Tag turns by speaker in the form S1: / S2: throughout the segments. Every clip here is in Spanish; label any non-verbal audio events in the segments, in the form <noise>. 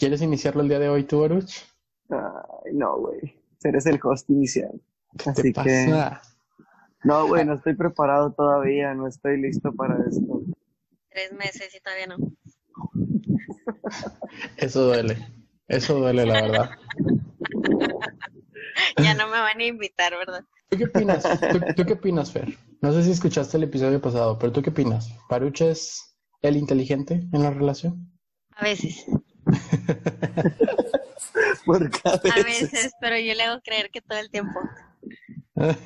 S1: ¿Quieres iniciarlo el día de hoy tú, Baruch?
S2: Ay, no, güey. Eres el host inicial. Así que. No, güey, no estoy preparado todavía, no estoy listo para esto.
S3: Tres meses y todavía no.
S1: Eso duele, eso duele, la verdad. <laughs>
S3: ya no me van a invitar, ¿verdad?
S1: ¿Tú qué opinas? ¿Tú, qué opinas, Fer? No sé si escuchaste el episodio pasado, pero ¿tú qué opinas? ¿Baruch es el inteligente en la relación?
S3: A veces. <laughs>
S2: Porque a veces.
S3: A veces, pero yo le hago creer que todo el tiempo. <laughs>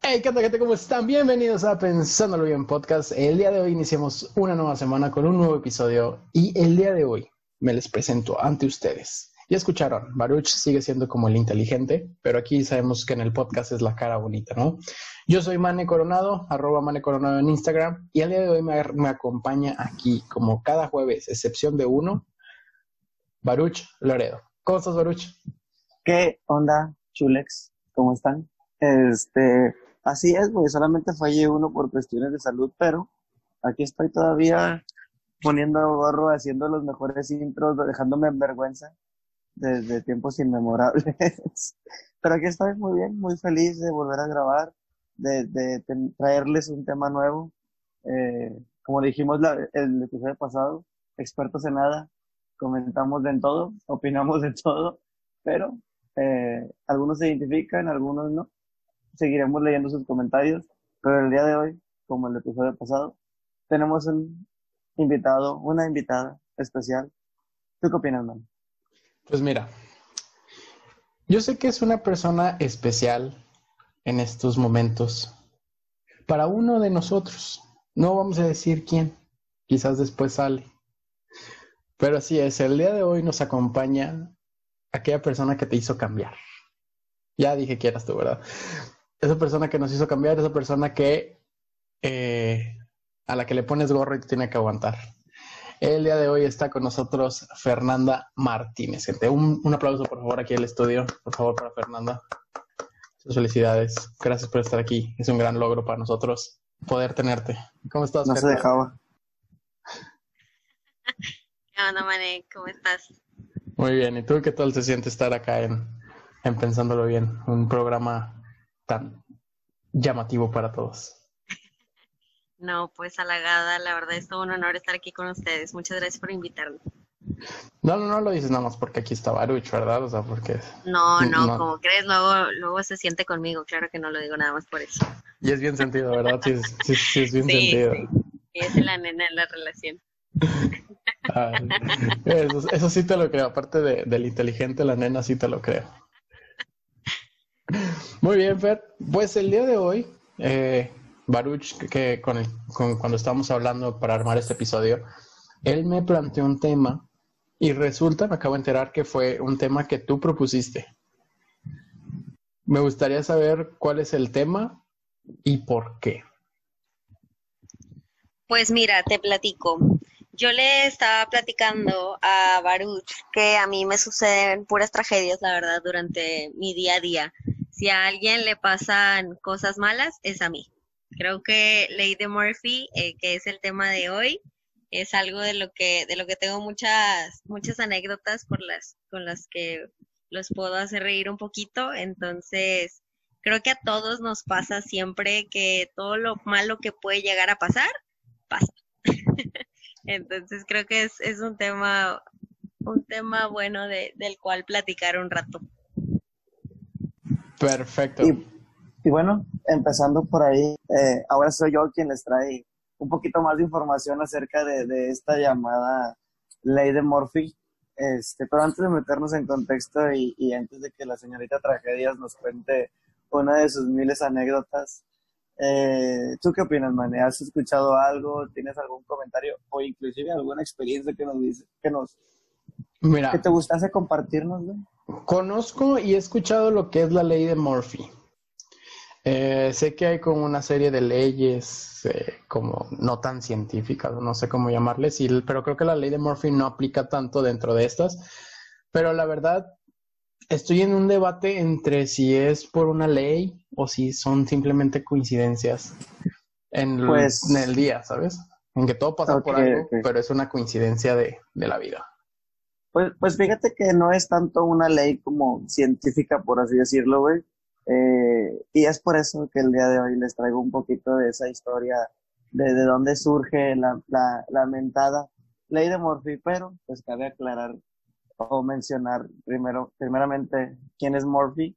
S1: Hey, ¿qué tal, gente? ¿Cómo están? Bienvenidos a Pensándolo Bien Podcast. El día de hoy iniciamos una nueva semana con un nuevo episodio y el día de hoy me les presento ante ustedes. Ya escucharon, Baruch sigue siendo como el inteligente, pero aquí sabemos que en el podcast es la cara bonita, ¿no? Yo soy Mane Coronado, arroba Mane Coronado en Instagram, y el día de hoy me, me acompaña aquí, como cada jueves, excepción de uno, Baruch Loredo. ¿Cómo estás, Baruch?
S2: ¿Qué onda, chulex? ¿Cómo están? Este, así es, güey, solamente fallé uno por cuestiones de salud, pero aquí estoy todavía poniendo gorro, haciendo los mejores intros, dejándome en vergüenza desde tiempos inmemorables. <laughs> pero aquí estoy muy bien, muy feliz de volver a grabar, de, de, traerles un tema nuevo. Eh, como dijimos la, el episodio pasado, expertos en nada, comentamos de todo, <laughs> opinamos de todo, pero eh, algunos se identifican, algunos no. Seguiremos leyendo sus comentarios, pero el día de hoy, como el episodio pasado, tenemos un invitado, una invitada especial. ¿Tú qué opinas, man?
S1: Pues mira, yo sé que es una persona especial en estos momentos para uno de nosotros. No vamos a decir quién, quizás después sale. Pero así es, el día de hoy nos acompaña aquella persona que te hizo cambiar. Ya dije que eras tú, ¿verdad? Esa persona que nos hizo cambiar, esa persona que eh, a la que le pones gorro y tiene que aguantar. El día de hoy está con nosotros Fernanda Martínez. Gente, un, un aplauso por favor aquí al estudio, por favor para Fernanda. Muchas felicidades. Gracias por estar aquí. Es un gran logro para nosotros poder tenerte. ¿Cómo estás?
S2: No se dejaba. <laughs>
S3: Hola, Mané, ¿cómo estás?
S1: Muy bien, ¿y tú qué tal se siente estar acá en, en Pensándolo Bien? Un programa tan llamativo para todos.
S3: No, pues halagada, la verdad es todo un honor estar aquí con ustedes. Muchas gracias por invitarme.
S1: No, no, no lo dices nada más porque aquí está Baruch, ¿verdad? O sea, porque...
S3: No, no, como crees, luego, luego se siente conmigo, claro que no lo digo nada más por eso.
S1: Y es bien sentido, ¿verdad? Sí, sí, sí es bien sentido.
S3: Sí. Es la nena en la relación.
S1: eso, sí te lo creo. Aparte de, del inteligente, la nena sí te lo creo. Muy bien, Fer. Pues el día de hoy, eh, Baruch, que con, cuando estábamos hablando para armar este episodio, él me planteó un tema y resulta, me acabo de enterar que fue un tema que tú propusiste. Me gustaría saber cuál es el tema y por qué.
S3: Pues mira, te platico. Yo le estaba platicando a Baruch que a mí me suceden puras tragedias, la verdad, durante mi día a día. Si a alguien le pasan cosas malas, es a mí. Creo que Lady Murphy, eh, que es el tema de hoy, es algo de lo que de lo que tengo muchas muchas anécdotas por las con las que los puedo hacer reír un poquito. Entonces, creo que a todos nos pasa siempre que todo lo malo que puede llegar a pasar pasa. <laughs> Entonces creo que es, es un tema, un tema bueno de, del cual platicar un rato.
S1: Perfecto.
S2: Y, bueno, empezando por ahí, eh, ahora soy yo quien les trae un poquito más de información acerca de, de esta llamada ley de Murphy. Este, pero antes de meternos en contexto y, y antes de que la señorita Tragedias nos cuente una de sus miles anécdotas, eh, ¿Tú qué opinas, Mane? ¿Has escuchado algo? ¿Tienes algún comentario o inclusive alguna experiencia que nos dice, que nos,
S1: Mira,
S2: que te gustase compartirnos?
S1: Conozco y he escuchado lo que es la ley de Murphy. Eh, sé que hay como una serie de leyes eh, como no tan científicas, no sé cómo llamarles, pero creo que la ley de Murphy no aplica tanto dentro de estas. Pero la verdad, estoy en un debate entre si es por una ley o si son simplemente coincidencias en,
S2: Pues-
S1: en el día, ¿sabes? en que todo pasa por algo, pero es una coincidencia de, la vida.
S2: Pues, pues fíjate que no es tanto una ley como científica, por así decirlo, güey. Eh, y es por eso que el día de hoy les traigo un poquito de esa historia, de, de dónde surge la, la, la mentada ley de Murphy, pero pues cabe aclarar o mencionar primero, primeramente quién es Murphy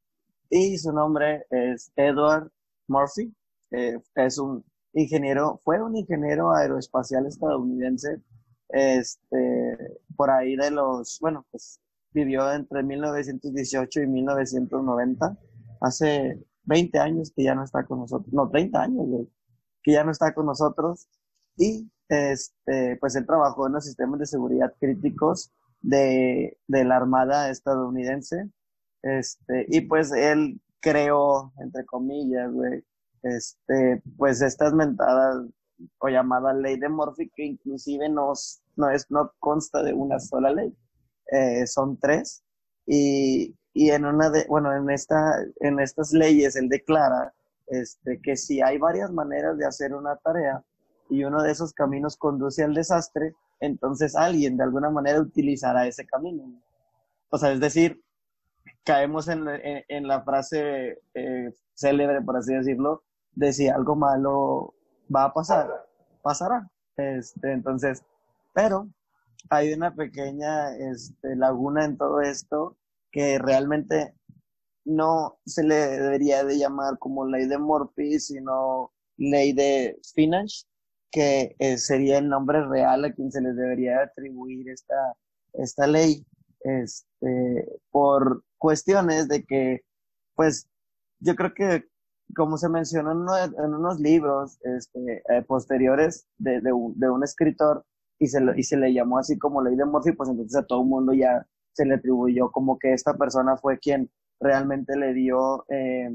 S2: y su nombre es Edward Murphy. Eh, es un ingeniero, fue un ingeniero aeroespacial estadounidense, este, por ahí de los, bueno, pues vivió entre 1918 y 1990, hace 20 años que ya no está con nosotros, no, 30 años, que ya no está con nosotros, y este, pues él trabajó en los sistemas de seguridad críticos de, de la Armada estadounidense, este, y pues él creó, entre comillas, güey, este, pues estas mentadas o llamada ley de Murphy que inclusive no, no, es, no consta de una sola ley, eh, son tres. Y, y en una de, bueno, en esta, en estas leyes él declara este, que si hay varias maneras de hacer una tarea y uno de esos caminos conduce al desastre, entonces alguien de alguna manera utilizará ese camino. O sea, es decir, caemos en, en, la frase eh, célebre, por así decirlo, de si algo malo va a pasar, pasará. Este, entonces, pero hay una pequeña este, laguna en todo esto que realmente no se le debería de llamar como ley de Morphy, sino ley de Finach, que eh, sería el nombre real a quien se les debería atribuir esta, esta ley, este, por cuestiones de que, pues, yo creo que como se mencionó en, unos libros este, eh, posteriores de, un, de, un, escritor y se, y se le llamó así como ley de Murphy, pues entonces a todo el mundo ya se le atribuyó como que esta persona fue quien realmente le dio, eh,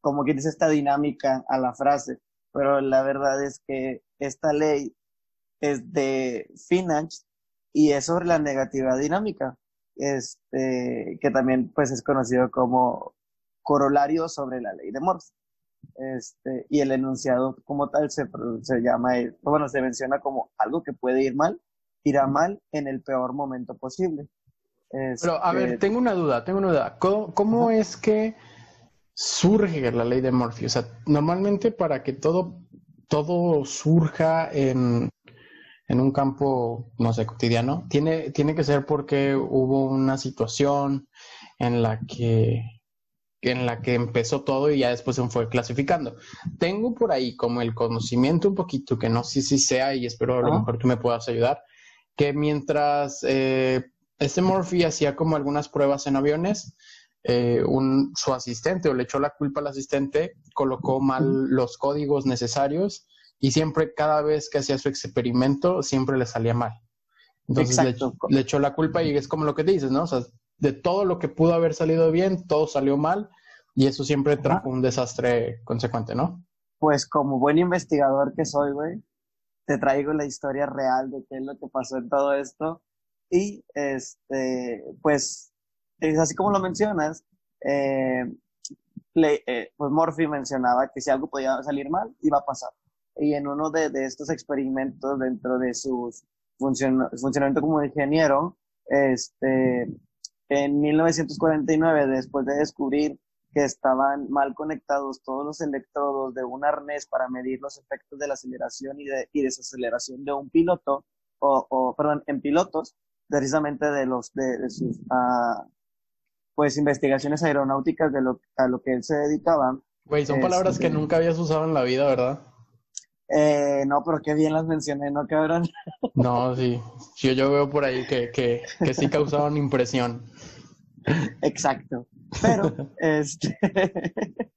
S2: como que dice, esta dinámica a la frase. Pero la verdad es que esta ley es de Finance y es sobre la negatividad dinámica, este, que también pues es conocido como corolario sobre la ley de Morse. Este, y el enunciado como tal se, se llama, bueno, se menciona como algo que puede ir mal, irá mal en el peor momento posible.
S1: Pero, a ver, este, tengo una duda, tengo una duda. ¿Cómo, es que surge la ley de Murphy? O sea, normalmente para que todo, todo surja en, en un campo, no sé, cotidiano, tiene, tiene que ser porque hubo una situación en la que en la que empezó todo y ya después se fue clasificando. Tengo por ahí como el conocimiento un poquito, que no sé si sea y espero a lo mejor tú me puedas ayudar, que mientras eh, este Murphy hacía como algunas pruebas en aviones, eh, un, su asistente o le echó la culpa al asistente, colocó mal los códigos necesarios y siempre, cada vez que hacía su experimento, siempre le salía mal. Entonces le, le, echó la culpa y es como lo que dices, ¿no? O sea, de todo lo que pudo haber salido bien, todo salió mal y eso siempre trajo un desastre consecuente, ¿no?
S2: Pues como buen investigador que soy, güey, te traigo la historia real de qué es lo que pasó en todo esto y este, pues, es así como lo mencionas, eh, eh, pues Morphy mencionaba que si algo podía salir mal, iba a pasar. Y en uno de, de estos experimentos dentro de su funcionamiento como ingeniero, este, en 1949, después de descubrir que estaban mal conectados todos los electrodos de un arnés para medir los efectos de la aceleración y, de, y desaceleración de un piloto, o, o, perdón, en pilotos, precisamente de los, de, sus, uh, pues, investigaciones aeronáuticas de lo, a lo que él se dedicaba.
S1: Güey, son palabras que este, nunca habías usado en la vida, ¿verdad?
S2: Eh, no, pero qué bien las mencioné, ¿no, cabrón? <laughs>
S1: No, sí. Yo, yo veo por ahí que, que, que sí causaban impresión.
S2: Exacto. Pero, <laughs> este, <laughs>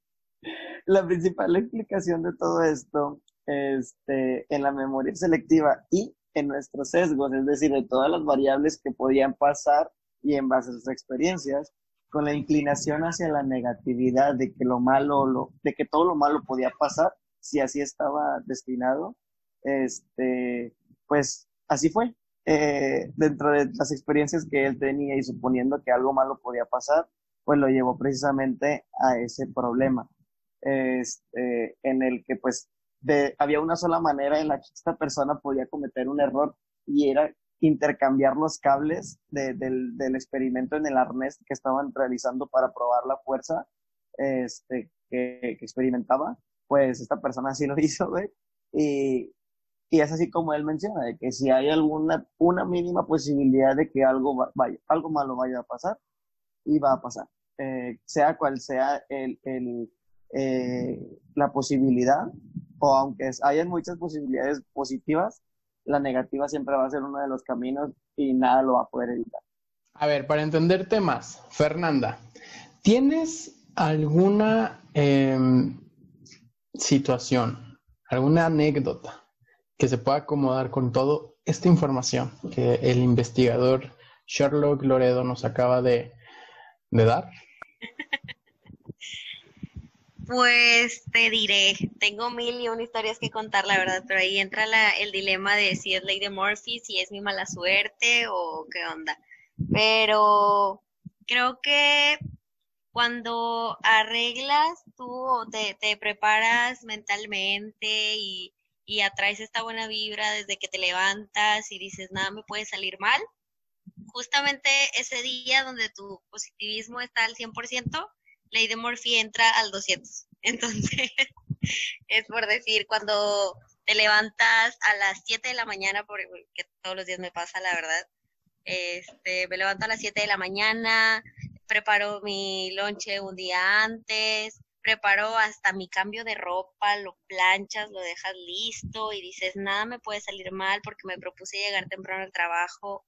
S2: la principal explicación de todo esto, este, en la memoria selectiva y en nuestros sesgos, es decir, de todas las variables que podían pasar y en base a sus experiencias, con la inclinación hacia la negatividad de que lo malo, lo, de que todo lo malo podía pasar, si así estaba destinado, este, pues así fue. Eh, dentro de las experiencias que él tenía y suponiendo que algo malo podía pasar, pues lo llevó precisamente a ese problema, este, en el que pues de, había una sola manera en la que esta persona podía cometer un error y era intercambiar los cables del, del, experimento en el arnés que estaban realizando para probar la fuerza este, que, experimentaba, pues esta persona sí lo <laughs> hizo, güey. Y, es así como él menciona, de que si hay alguna, una mínima posibilidad de que algo, vaya, algo malo vaya a pasar, y va a pasar. Eh, sea cual sea el, el eh, la posibilidad, o aunque hayan muchas posibilidades positivas, la negativa siempre va a ser uno de los caminos y nada lo va a poder evitar.
S1: A ver, para entenderte más, Fernanda, ¿tienes alguna em, situación, alguna anécdota que se pueda acomodar con toda esta información que el investigador Sherlock Loredo nos acaba de, dar?
S3: Pues te diré, tengo mil y una historias que contar, la verdad, pero ahí entra el dilema de si es de Murphy, si es mi mala suerte o qué onda. Pero creo que cuando arreglas tú te, te preparas mentalmente y y atraes esta buena vibra desde que te levantas y dices, nada me puede salir mal. Justamente ese día donde tu positivismo está al 100%, ley de Murphy entra al 200. <laughs> Entonces, es por decir, cuando te levantas a las 7 de la mañana, porque todos los días me pasa, la verdad, este, me levanto a las 7 de la mañana, preparo mi lonche un día antes, preparo hasta mi cambio de ropa, lo planchas, lo dejas listo y dices, nada me puede salir mal porque me propuse llegar temprano al trabajo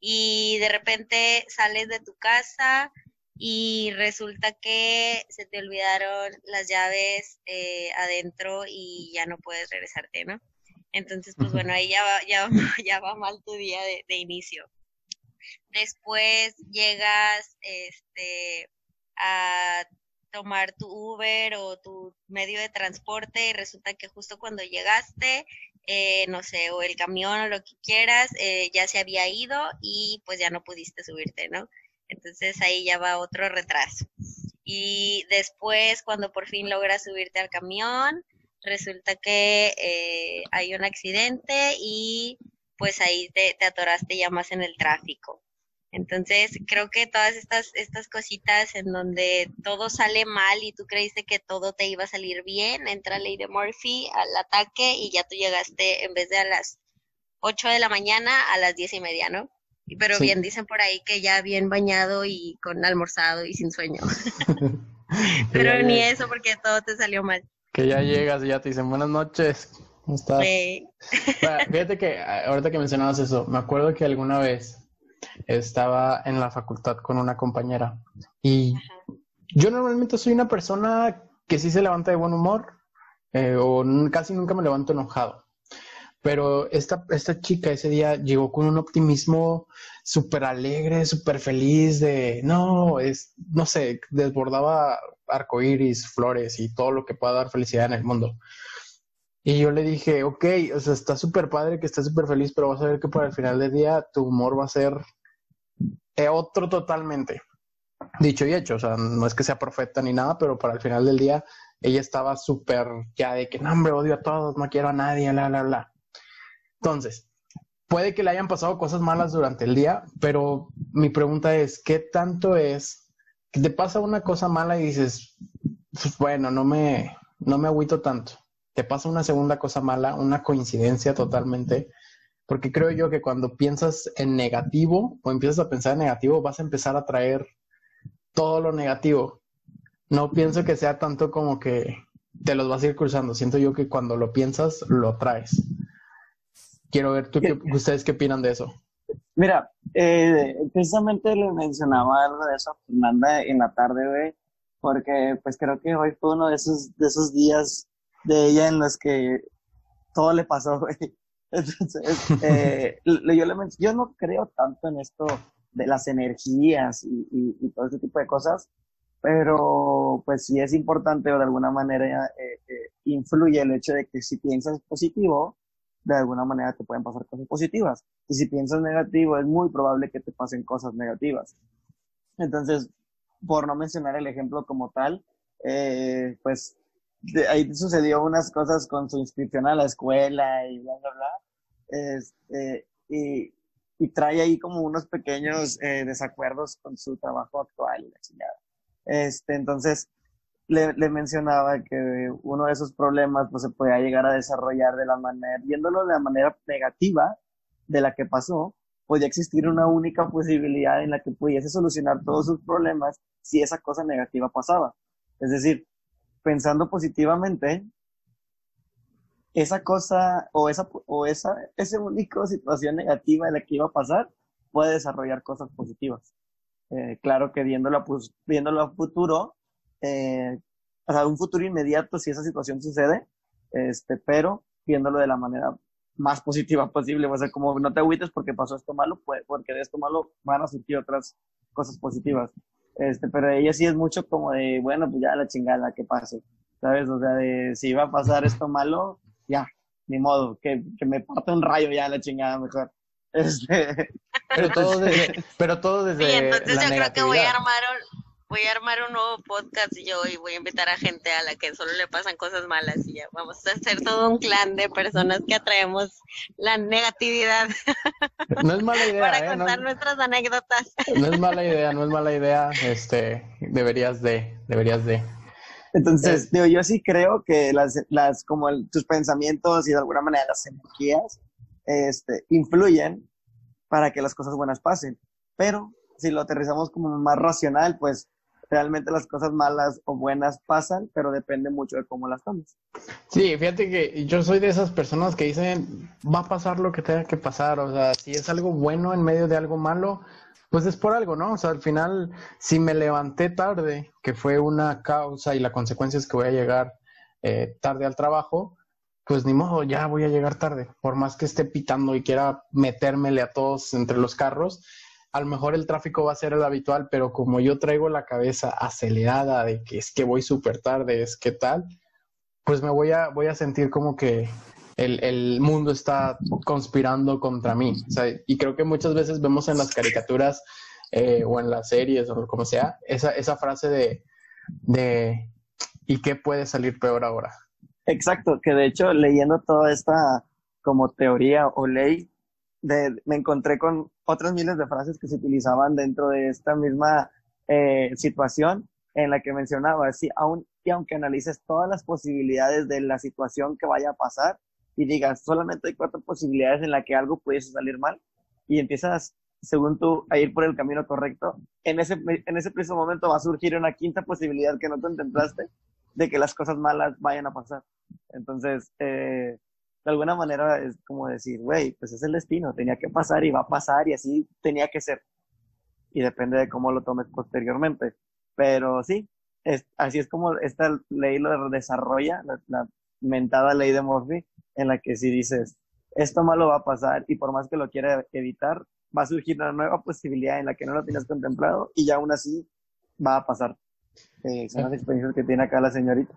S3: y de repente sales de tu casa y resulta que se te olvidaron las llaves eh, adentro y ya no puedes regresarte, ¿no? Entonces, pues bueno, ahí ya va, ya, <laughs> ya va mal tu día de, de inicio. Después llegas este, a tomar tu Uber o tu medio de transporte y resulta que justo cuando llegaste, eh, no sé, o el camión o lo que quieras, eh, ya se había ido y pues ya no pudiste subirte, ¿no? Entonces ahí ya va otro retraso. Y después, cuando por fin logras subirte al camión, resulta que eh, hay un accidente y pues ahí te, te atoraste ya más en el tráfico. Entonces, creo que todas estas, estas cositas en donde todo sale mal y tú creíste que todo te iba a salir bien, entra de Murphy al ataque y ya tú llegaste en vez de a las 8 de la mañana a las diez y media, ¿no? Pero bien, dicen por ahí que ya bien bañado y con almorzado y sin sueño. <laughs> Pero ni eso porque todo te salió mal.
S1: Que ya llegas y ya te dicen buenas noches. ¿Cómo estás? <laughs> fíjate que ahorita que mencionabas eso, me acuerdo que alguna vez estaba en la facultad con una compañera y yo normalmente soy una persona que sí se levanta de buen humor eh, o casi nunca me levanto enojado. Pero esta, esta chica ese día llegó con un optimismo súper alegre, súper feliz de, no, es, no sé, desbordaba arcoíris, flores y todo lo que pueda dar felicidad en el mundo. Y yo le dije, ok, o sea, está súper padre que estés súper feliz, pero vas a ver que para el final del día tu humor va a ser eh, otro totalmente. Dicho y hecho, o sea, no es que sea profeta ni nada, pero para el final del día ella estaba súper ya de que, no, hombre, odio a todos, no quiero a nadie, bla, bla, bla. Entonces, puede que le hayan pasado cosas malas durante el día, pero mi pregunta es, ¿qué tanto es que te pasa una cosa mala y dices, pues, bueno, no me, no me agüito tanto? Te pasa una segunda cosa mala, una coincidencia totalmente, porque creo yo que cuando piensas en negativo o empiezas a pensar en negativo, vas a empezar a traer todo lo negativo. No pienso que sea tanto como que te los vas a ir cruzando. Siento yo que cuando lo piensas, lo traes. Quiero ver tú qué, ustedes qué opinan de eso.
S2: Mira, eh, precisamente le mencionaba algo de eso a Fernanda en la tarde, güey, porque pues creo que hoy fue uno de esos, de esos días de ella en los que todo le pasó, <laughs> güey. Entonces, eh, yo, le yo no creo tanto en esto de las energías y, todo ese tipo de cosas, pero pues sí es importante o de alguna manera eh, eh, influye el hecho de que si piensas positivo, de alguna manera te pueden pasar cosas positivas. Y si piensas negativo, es muy probable que te pasen cosas negativas. Entonces, por no mencionar el ejemplo como tal, pues ahí sucedió unas cosas con su inscripción a la escuela y bla, bla, bla. Este, y, y trae ahí como unos pequeños eh, desacuerdos con su trabajo actual. Este, entonces, le, le, mencionaba que uno de esos problemas pues se podía llegar a desarrollar de la manera, viéndolo de la manera negativa de la que pasó, podía existir una única posibilidad en la que pudiese solucionar todos sus problemas si esa cosa negativa pasaba. Es decir, pensando positivamente, esa cosa o esa o esa esa única situación negativa de la que iba a pasar puede desarrollar cosas positivas. Eh, claro que viéndolo, viéndolo a futuro, eh, o sea, un futuro inmediato si esa situación sucede, este, pero viéndolo de la manera más positiva <laughs> posible, o sea, como no te agüites porque pasó esto malo, pues, porque de esto malo van a surgir otras cosas positivas. Este, pero ella sí es mucho como de, bueno, pues ya la chingada que pase, ¿sabes? O sea, de si iba a pasar esto malo, ya, ni modo, que, que me parte un rayo ya la chingada mejor. <laughs> Este,
S1: pero todo desde, pero todo desde
S3: sí, entonces yo creo que voy a armar un, voy a armar un nuevo podcast yo y voy a invitar a gente a la que solo le pasan cosas malas y ya vamos a hacer todo un clan de personas que atraemos la negatividad. <laughs>
S1: No es mala idea.
S3: Para
S1: ¿eh?
S3: contar
S1: no,
S3: nuestras anécdotas.
S1: No es mala idea, no es mala idea. Este, deberías de, deberías de.
S2: Entonces, digo, yo sí creo que las, las como el, tus pensamientos y de alguna manera las energías, este, influyen para que las cosas buenas pasen. Pero si lo aterrizamos como más racional, pues realmente las cosas malas o buenas pasan, pero depende mucho de cómo las tomes.
S1: Sí, fíjate que yo soy de esas personas que dicen, va a pasar lo que tenga que pasar, o sea, si es algo bueno en medio de algo malo, pues es por algo, ¿no? O sea, al final, si me levanté tarde, que fue una causa y la consecuencia es que voy a llegar eh, tarde al trabajo, pues ni modo, ya voy a llegar tarde, por más que esté pitando y quiera metérmele a todos entre los carros, a lo mejor el tráfico va a ser el habitual, pero como yo traigo la cabeza acelerada de que es que voy súper tarde, es que tal, pues me voy a, voy a sentir como que el, el mundo está conspirando contra mí. Y creo que muchas veces vemos en las caricaturas eh, o en las series o como sea, esa, esa frase de, de ¿y qué puede salir peor ahora?
S2: Exacto, que de hecho leyendo toda esta como teoría o ley, de, me encontré con otras miles de frases que se utilizaban dentro de esta misma eh, situación en la que mencionaba, sí, aun, y aunque analices todas las posibilidades de la situación que vaya a pasar y digas, solamente hay cuatro posibilidades en la que algo pudiese salir mal y empiezas, según tú, a ir por el camino correcto, en ese, en ese preciso momento va a surgir una quinta posibilidad que no contemplaste de que las cosas malas vayan a pasar. Entonces, eh, de alguna manera es como decir, güey, pues es el destino, tenía que pasar y va a pasar y así tenía que ser. Y depende de cómo lo tomes posteriormente. Pero sí, es, así es como esta ley lo desarrolla, la, mentada ley de Murphy, en la que si dices, esto malo va a pasar y por más que lo quiera evitar, va a surgir una nueva posibilidad en la que no lo tienes contemplado y ya aún así va a pasar. Eh, son las experiencias que tiene acá la señorita.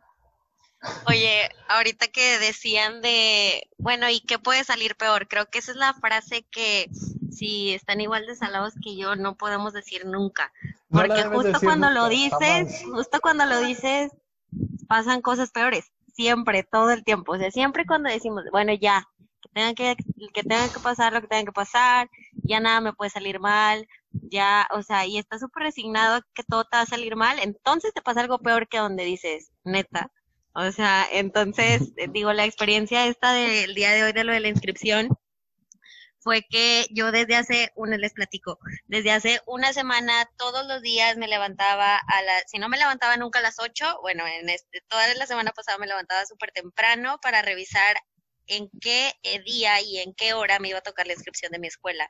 S3: Oye, ahorita que decían de, bueno, ¿y qué puede salir peor? Creo que esa es la frase que si están igual de salados que yo no podemos decir nunca. Porque justo cuando lo dices, justo cuando lo dices, pasan cosas peores. Siempre, todo el tiempo. O sea, siempre cuando decimos, bueno, ya, que tenga que, que tenga que pasar lo que tenga que pasar, ya nada me puede salir mal, ya, o sea, y estás súper resignado que todo te va a salir mal, entonces te pasa algo peor que donde dices, neta, o sea, entonces, <laughs> digo, la experiencia esta del día de hoy de lo de la inscripción fue que yo desde hace, una les platico, desde hace una semana todos los días me levantaba a las, si no me levantaba nunca a las 8, bueno, en este, toda la semana pasada me levantaba súper temprano para revisar en qué día y en qué hora me iba a tocar la inscripción de mi escuela.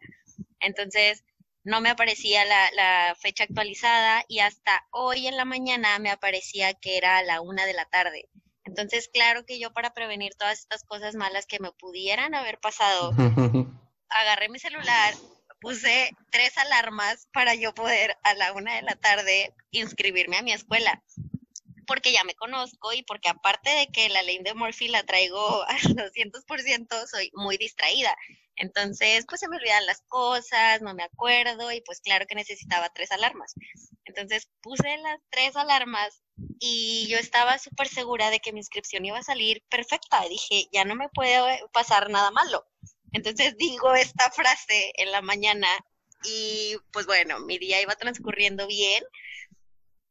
S3: Entonces, no me aparecía la, la, fecha actualizada y hasta hoy en la mañana me aparecía que era a la una de la tarde. Entonces, claro que yo para prevenir todas estas cosas malas que me pudieran haber pasado, <laughs> agarré mi celular, puse tres alarmas para yo poder a la una de la tarde inscribirme a mi escuela. Porque ya me conozco y porque aparte de que la ley de Murphy la traigo <laughs> al 200%, soy muy distraída. Entonces, pues se me olvidan las cosas, no me acuerdo y pues claro que necesitaba tres alarmas. Entonces puse las tres alarmas y yo estaba súper segura de que mi inscripción iba a salir perfecta. Dije, ya no me puede pasar nada malo. Entonces digo esta frase en la mañana y pues bueno, mi día iba transcurriendo bien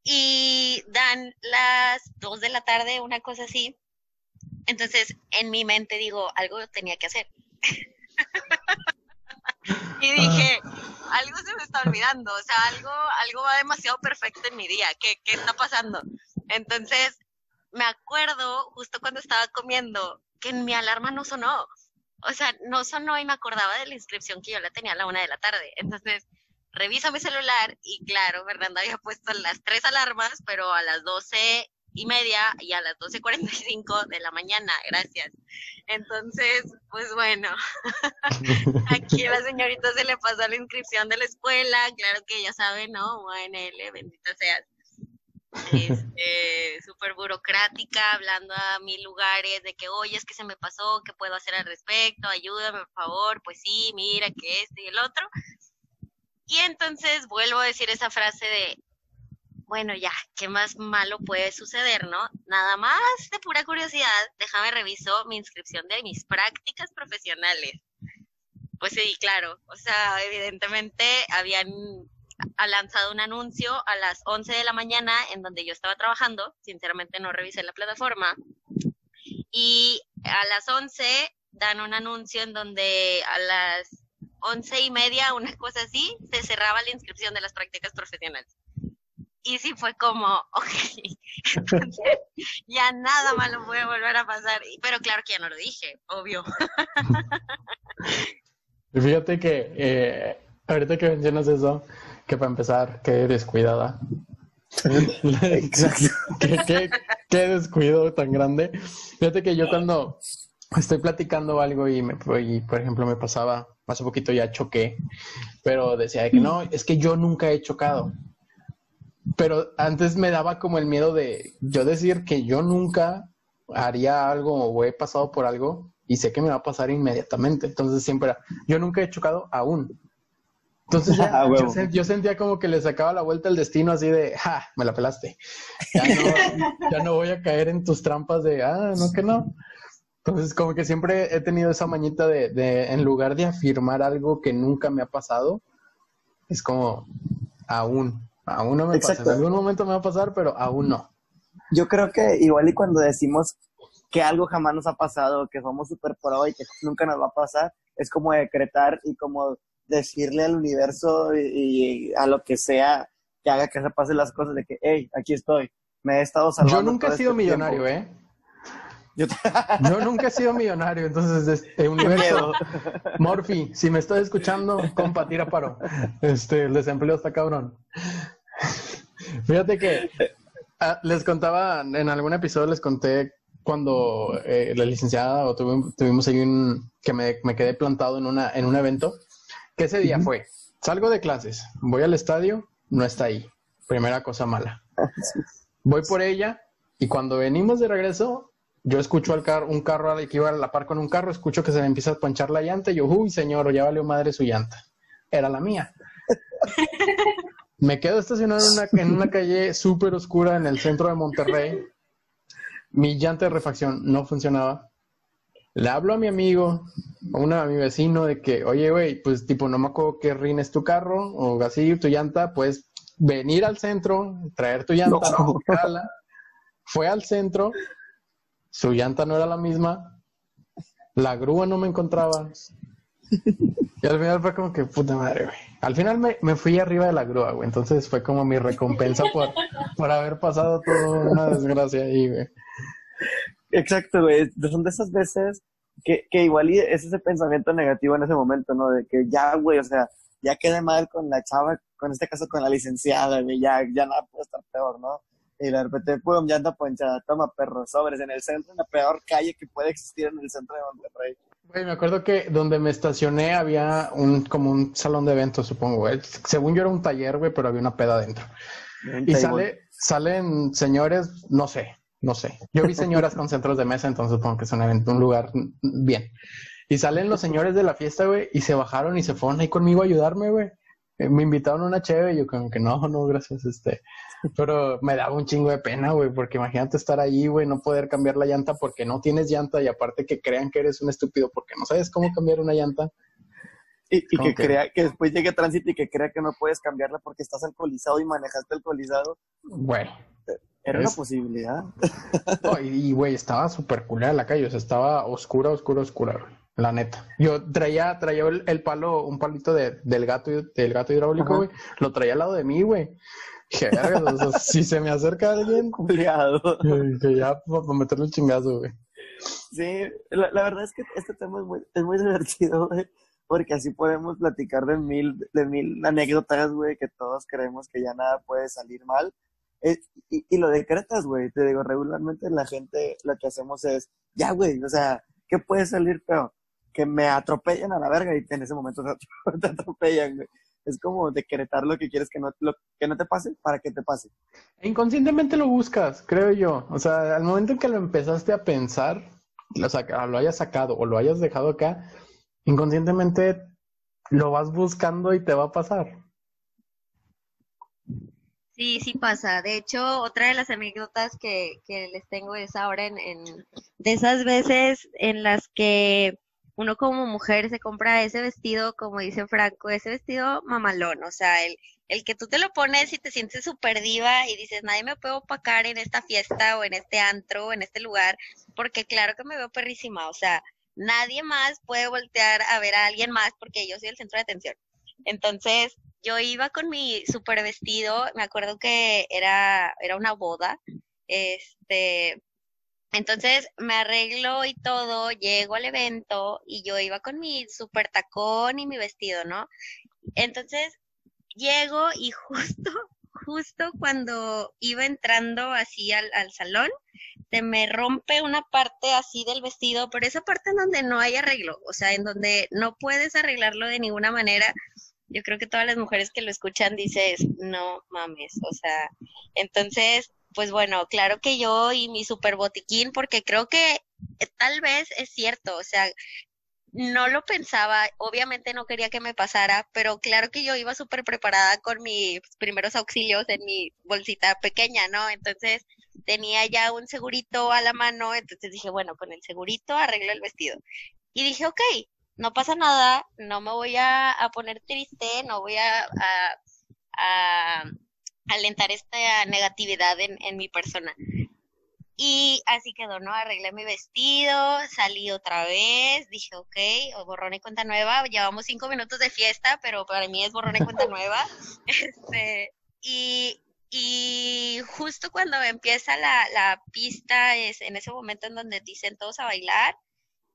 S3: y dan las dos de la tarde, una cosa así. Entonces en mi mente digo, algo tenía que hacer. <laughs> <laughs> y dije, algo se me está olvidando, o sea, algo, algo va demasiado perfecto en mi día, ¿qué, qué está pasando? Entonces, me acuerdo justo cuando estaba comiendo que mi alarma no sonó. O sea, no sonó y me acordaba de la inscripción que yo la tenía a la una de la tarde. Entonces, reviso mi celular y claro, Fernanda había puesto las tres alarmas, pero a las doce y media y a las doce cuarenta y cinco de la mañana, gracias. Entonces, pues bueno, <laughs> aquí a la señorita se le pasó la inscripción de la escuela, claro que ya sabe, ¿no? UNL, bendita seas este, <laughs> súper burocrática, hablando a mil lugares de que, oye, es que se me pasó, ¿qué puedo hacer al respecto? Ayúdame, por favor, pues sí, mira que este y el otro. Y entonces vuelvo a decir esa frase de, bueno, ya, ¿qué más malo puede suceder, no? Nada más de pura curiosidad, déjame reviso mi inscripción de mis prácticas profesionales. Pues sí, claro, o sea, evidentemente habían ha lanzado un anuncio a las 11 de la mañana en donde yo estaba trabajando. Sinceramente no revisé la plataforma. Y a las 11 dan un anuncio en donde a las once y media, una cosa así, se cerraba la inscripción de las prácticas profesionales. Y sí fue como, <laughs> ok, entonces ya nada malo puede volver a pasar. Pero claro que ya no lo dije, obvio. <laughs>
S1: Fíjate que eh, ahorita que mencionas eso, que para empezar, qué descuidada. <laughs> Exacto. ¿Qué, descuido tan grande. Fíjate que yo cuando estoy platicando algo y, me, y, por ejemplo, me pasaba, hace poquito ya choqué, pero decía que no, es que yo nunca he chocado. Pero antes me daba como el miedo de yo decir que yo nunca haría algo o he pasado por algo y sé que me va a pasar inmediatamente. Entonces siempre era, yo nunca he chocado aún. Entonces ya, <laughs> ah, yo, sentía como que le sacaba la vuelta al destino así de, ja, me la pelaste. Ya no, voy a caer en tus trampas de, ah, no que no. Entonces como que siempre he tenido esa mañita de, de, en lugar de afirmar algo que nunca me ha pasado, es como, aún, aún no me pasa. En algún momento me va a pasar, pero aún no.
S2: Yo creo que igual y cuando decimos que algo jamás nos ha pasado, que somos super pro y que nunca nos va a pasar, es como decretar y como decirle al universo y, a lo que sea que haga que se pasen las cosas de que, hey, aquí estoy, me he estado salvando.
S1: Yo nunca he sido este millonario, ¿eh? <laughs> Yo, nunca he sido millonario, entonces, este universo, Morphy, si me estás escuchando, compa, tira paro. Este, el desempleo está cabrón. Fíjate que ah, les contaba, en algún episodio les conté cuando eh, la licenciada o tuvimos, ahí un, que me, me, quedé plantado en, una, en un evento ¿Qué ese día fue, salgo de clases, voy al estadio, no está ahí. Primera cosa mala. <laughs> Voy por ella y cuando venimos de regreso, yo escucho al car un carro que iba a la par con un carro, escucho que se le empieza a ponchar la llanta y yo, uy, señor, ya valió madre su llanta. Era la mía. Me quedo estacionado en una, en una calle súper oscura en el centro de Monterrey. Mi llanta de refacción no funcionaba le hablo a mi amigo, a, a mi vecino, de que, oye, güey, pues tipo, no me acuerdo que rines tu carro o así, tu llanta, pues venir al centro, traer tu llanta, Fue al centro, su llanta no era la misma, la grúa no me encontraba. Y al final fue como que, puta madre, güey. Al final me, me fui arriba de la grúa, güey. Entonces fue como mi recompensa por, por haber pasado toda una desgracia ahí, güey.
S2: Exacto, güey. Son de esas veces que, que igual es ese pensamiento negativo en ese momento, ¿no? De que ya, güey, o sea, ya quedé mal con la chava, con este caso con la licenciada, güey, ya, ya nada puede estar peor, ¿no? Y de repente, pum, ya anda ponchada, toma perro, sobres, en el centro, en la peor calle que puede existir en el centro de Monterrey.
S1: Güey, me acuerdo que donde me estacioné había un, como un salón de eventos, supongo, güey. Según yo era un taller, güey, pero había una peda adentro. Y sale, salen señores, no sé, no sé. Yo vi señoras con centros de mesa, entonces supongo que es un evento, un lugar bien. Y salen los señores de la fiesta, güey, y se bajaron y se fueron ahí conmigo a ayudarme, güey. Eh, me invitaron a una chévere y yo como que no, <laughs> no, gracias, este. Pero me daba un chingo de pena, güey, porque imagínate estar ahí, güey, no poder cambiar la llanta porque no tienes llanta y aparte que crean que eres un estúpido porque no sabes cómo cambiar una llanta.
S2: Y, que, crea que después llegue tránsito y que crea que no puedes cambiarla porque estás alcoholizado y manejaste alcoholizado.
S1: Güey.
S2: Era una posibilidad. <laughs>
S1: y, güey, estaba súper culera la calle, o sea, estaba oscura, oscura, oscura, la neta. Yo traía, traía el, palo, un palito de, del gato, del gato hidráulico, güey, lo traía al lado de mí, güey. Dije, <laughs> si se me acerca alguien,
S2: culiado.
S1: Que ya para meterle un chingazo, güey.
S2: Sí, la, la, verdad es que este tema es muy, es muy divertido, güey, porque así podemos platicar de mil, de mil anécdotas, güey, que todos creemos que ya nada puede salir mal. Eh, y, y, lo decretas, güey, te digo, regularmente la gente lo que hacemos es, ya, güey, o sea, ¿qué puede salir peor? Que me atropellen a la verga y en ese momento <laughs> te atropellan, güey. Es como decretar lo que quieres que no, lo, que no te pase para que te pase.
S1: Inconscientemente lo buscas, creo yo. O sea, al momento en que lo empezaste a pensar, lo, lo hayas sacado o lo hayas dejado acá, inconscientemente lo vas buscando y te va a pasar.
S3: Sí, sí pasa. De hecho, otra de las anécdotas que, que les tengo es ahora en, en, de esas veces en las que uno como mujer se compra ese vestido, como dice Franco, ese vestido mamalón, o sea, el, el que tú te lo pones y te sientes súper diva y dices, nadie me puede opacar en esta fiesta o en este antro o en este lugar, porque claro que me veo perrísima, o sea, nadie más puede voltear a ver a alguien más porque yo soy el centro de atención. Entonces, yo iba con mi super vestido, me acuerdo que era, era una boda, este, entonces me arreglo y todo, llego al evento y yo iba con mi super tacón y mi vestido, ¿no? Entonces llego y <laughs> justo, justo cuando iba entrando así al, al salón, se me rompe una parte así del vestido, pero esa parte en donde no hay arreglo, o sea, en donde no puedes arreglarlo de ninguna manera, yo creo que todas las mujeres que lo escuchan dices, no mames, o sea, entonces, pues bueno, claro que yo y mi super botiquín, porque creo que eh, tal vez es cierto, o sea, no lo pensaba, obviamente no quería que me pasara, pero claro que yo iba súper preparada con mis primeros auxilios en mi bolsita pequeña, ¿no? Entonces tenía ya un segurito a la mano, entonces dije, bueno, con el segurito arreglo el vestido. Y dije, ok, no pasa nada, no me voy a, poner triste, no voy a, a, alentar esta negatividad en, en mi persona. Y así quedó, ¿no? Arreglé mi vestido, salí otra vez, dije, ok, borrón y cuenta nueva. Llevamos cinco minutos de fiesta, pero para mí es borrón y cuenta <laughs> nueva. Este, y, y justo cuando empieza la, la pista, es en ese momento en donde dicen todos a bailar,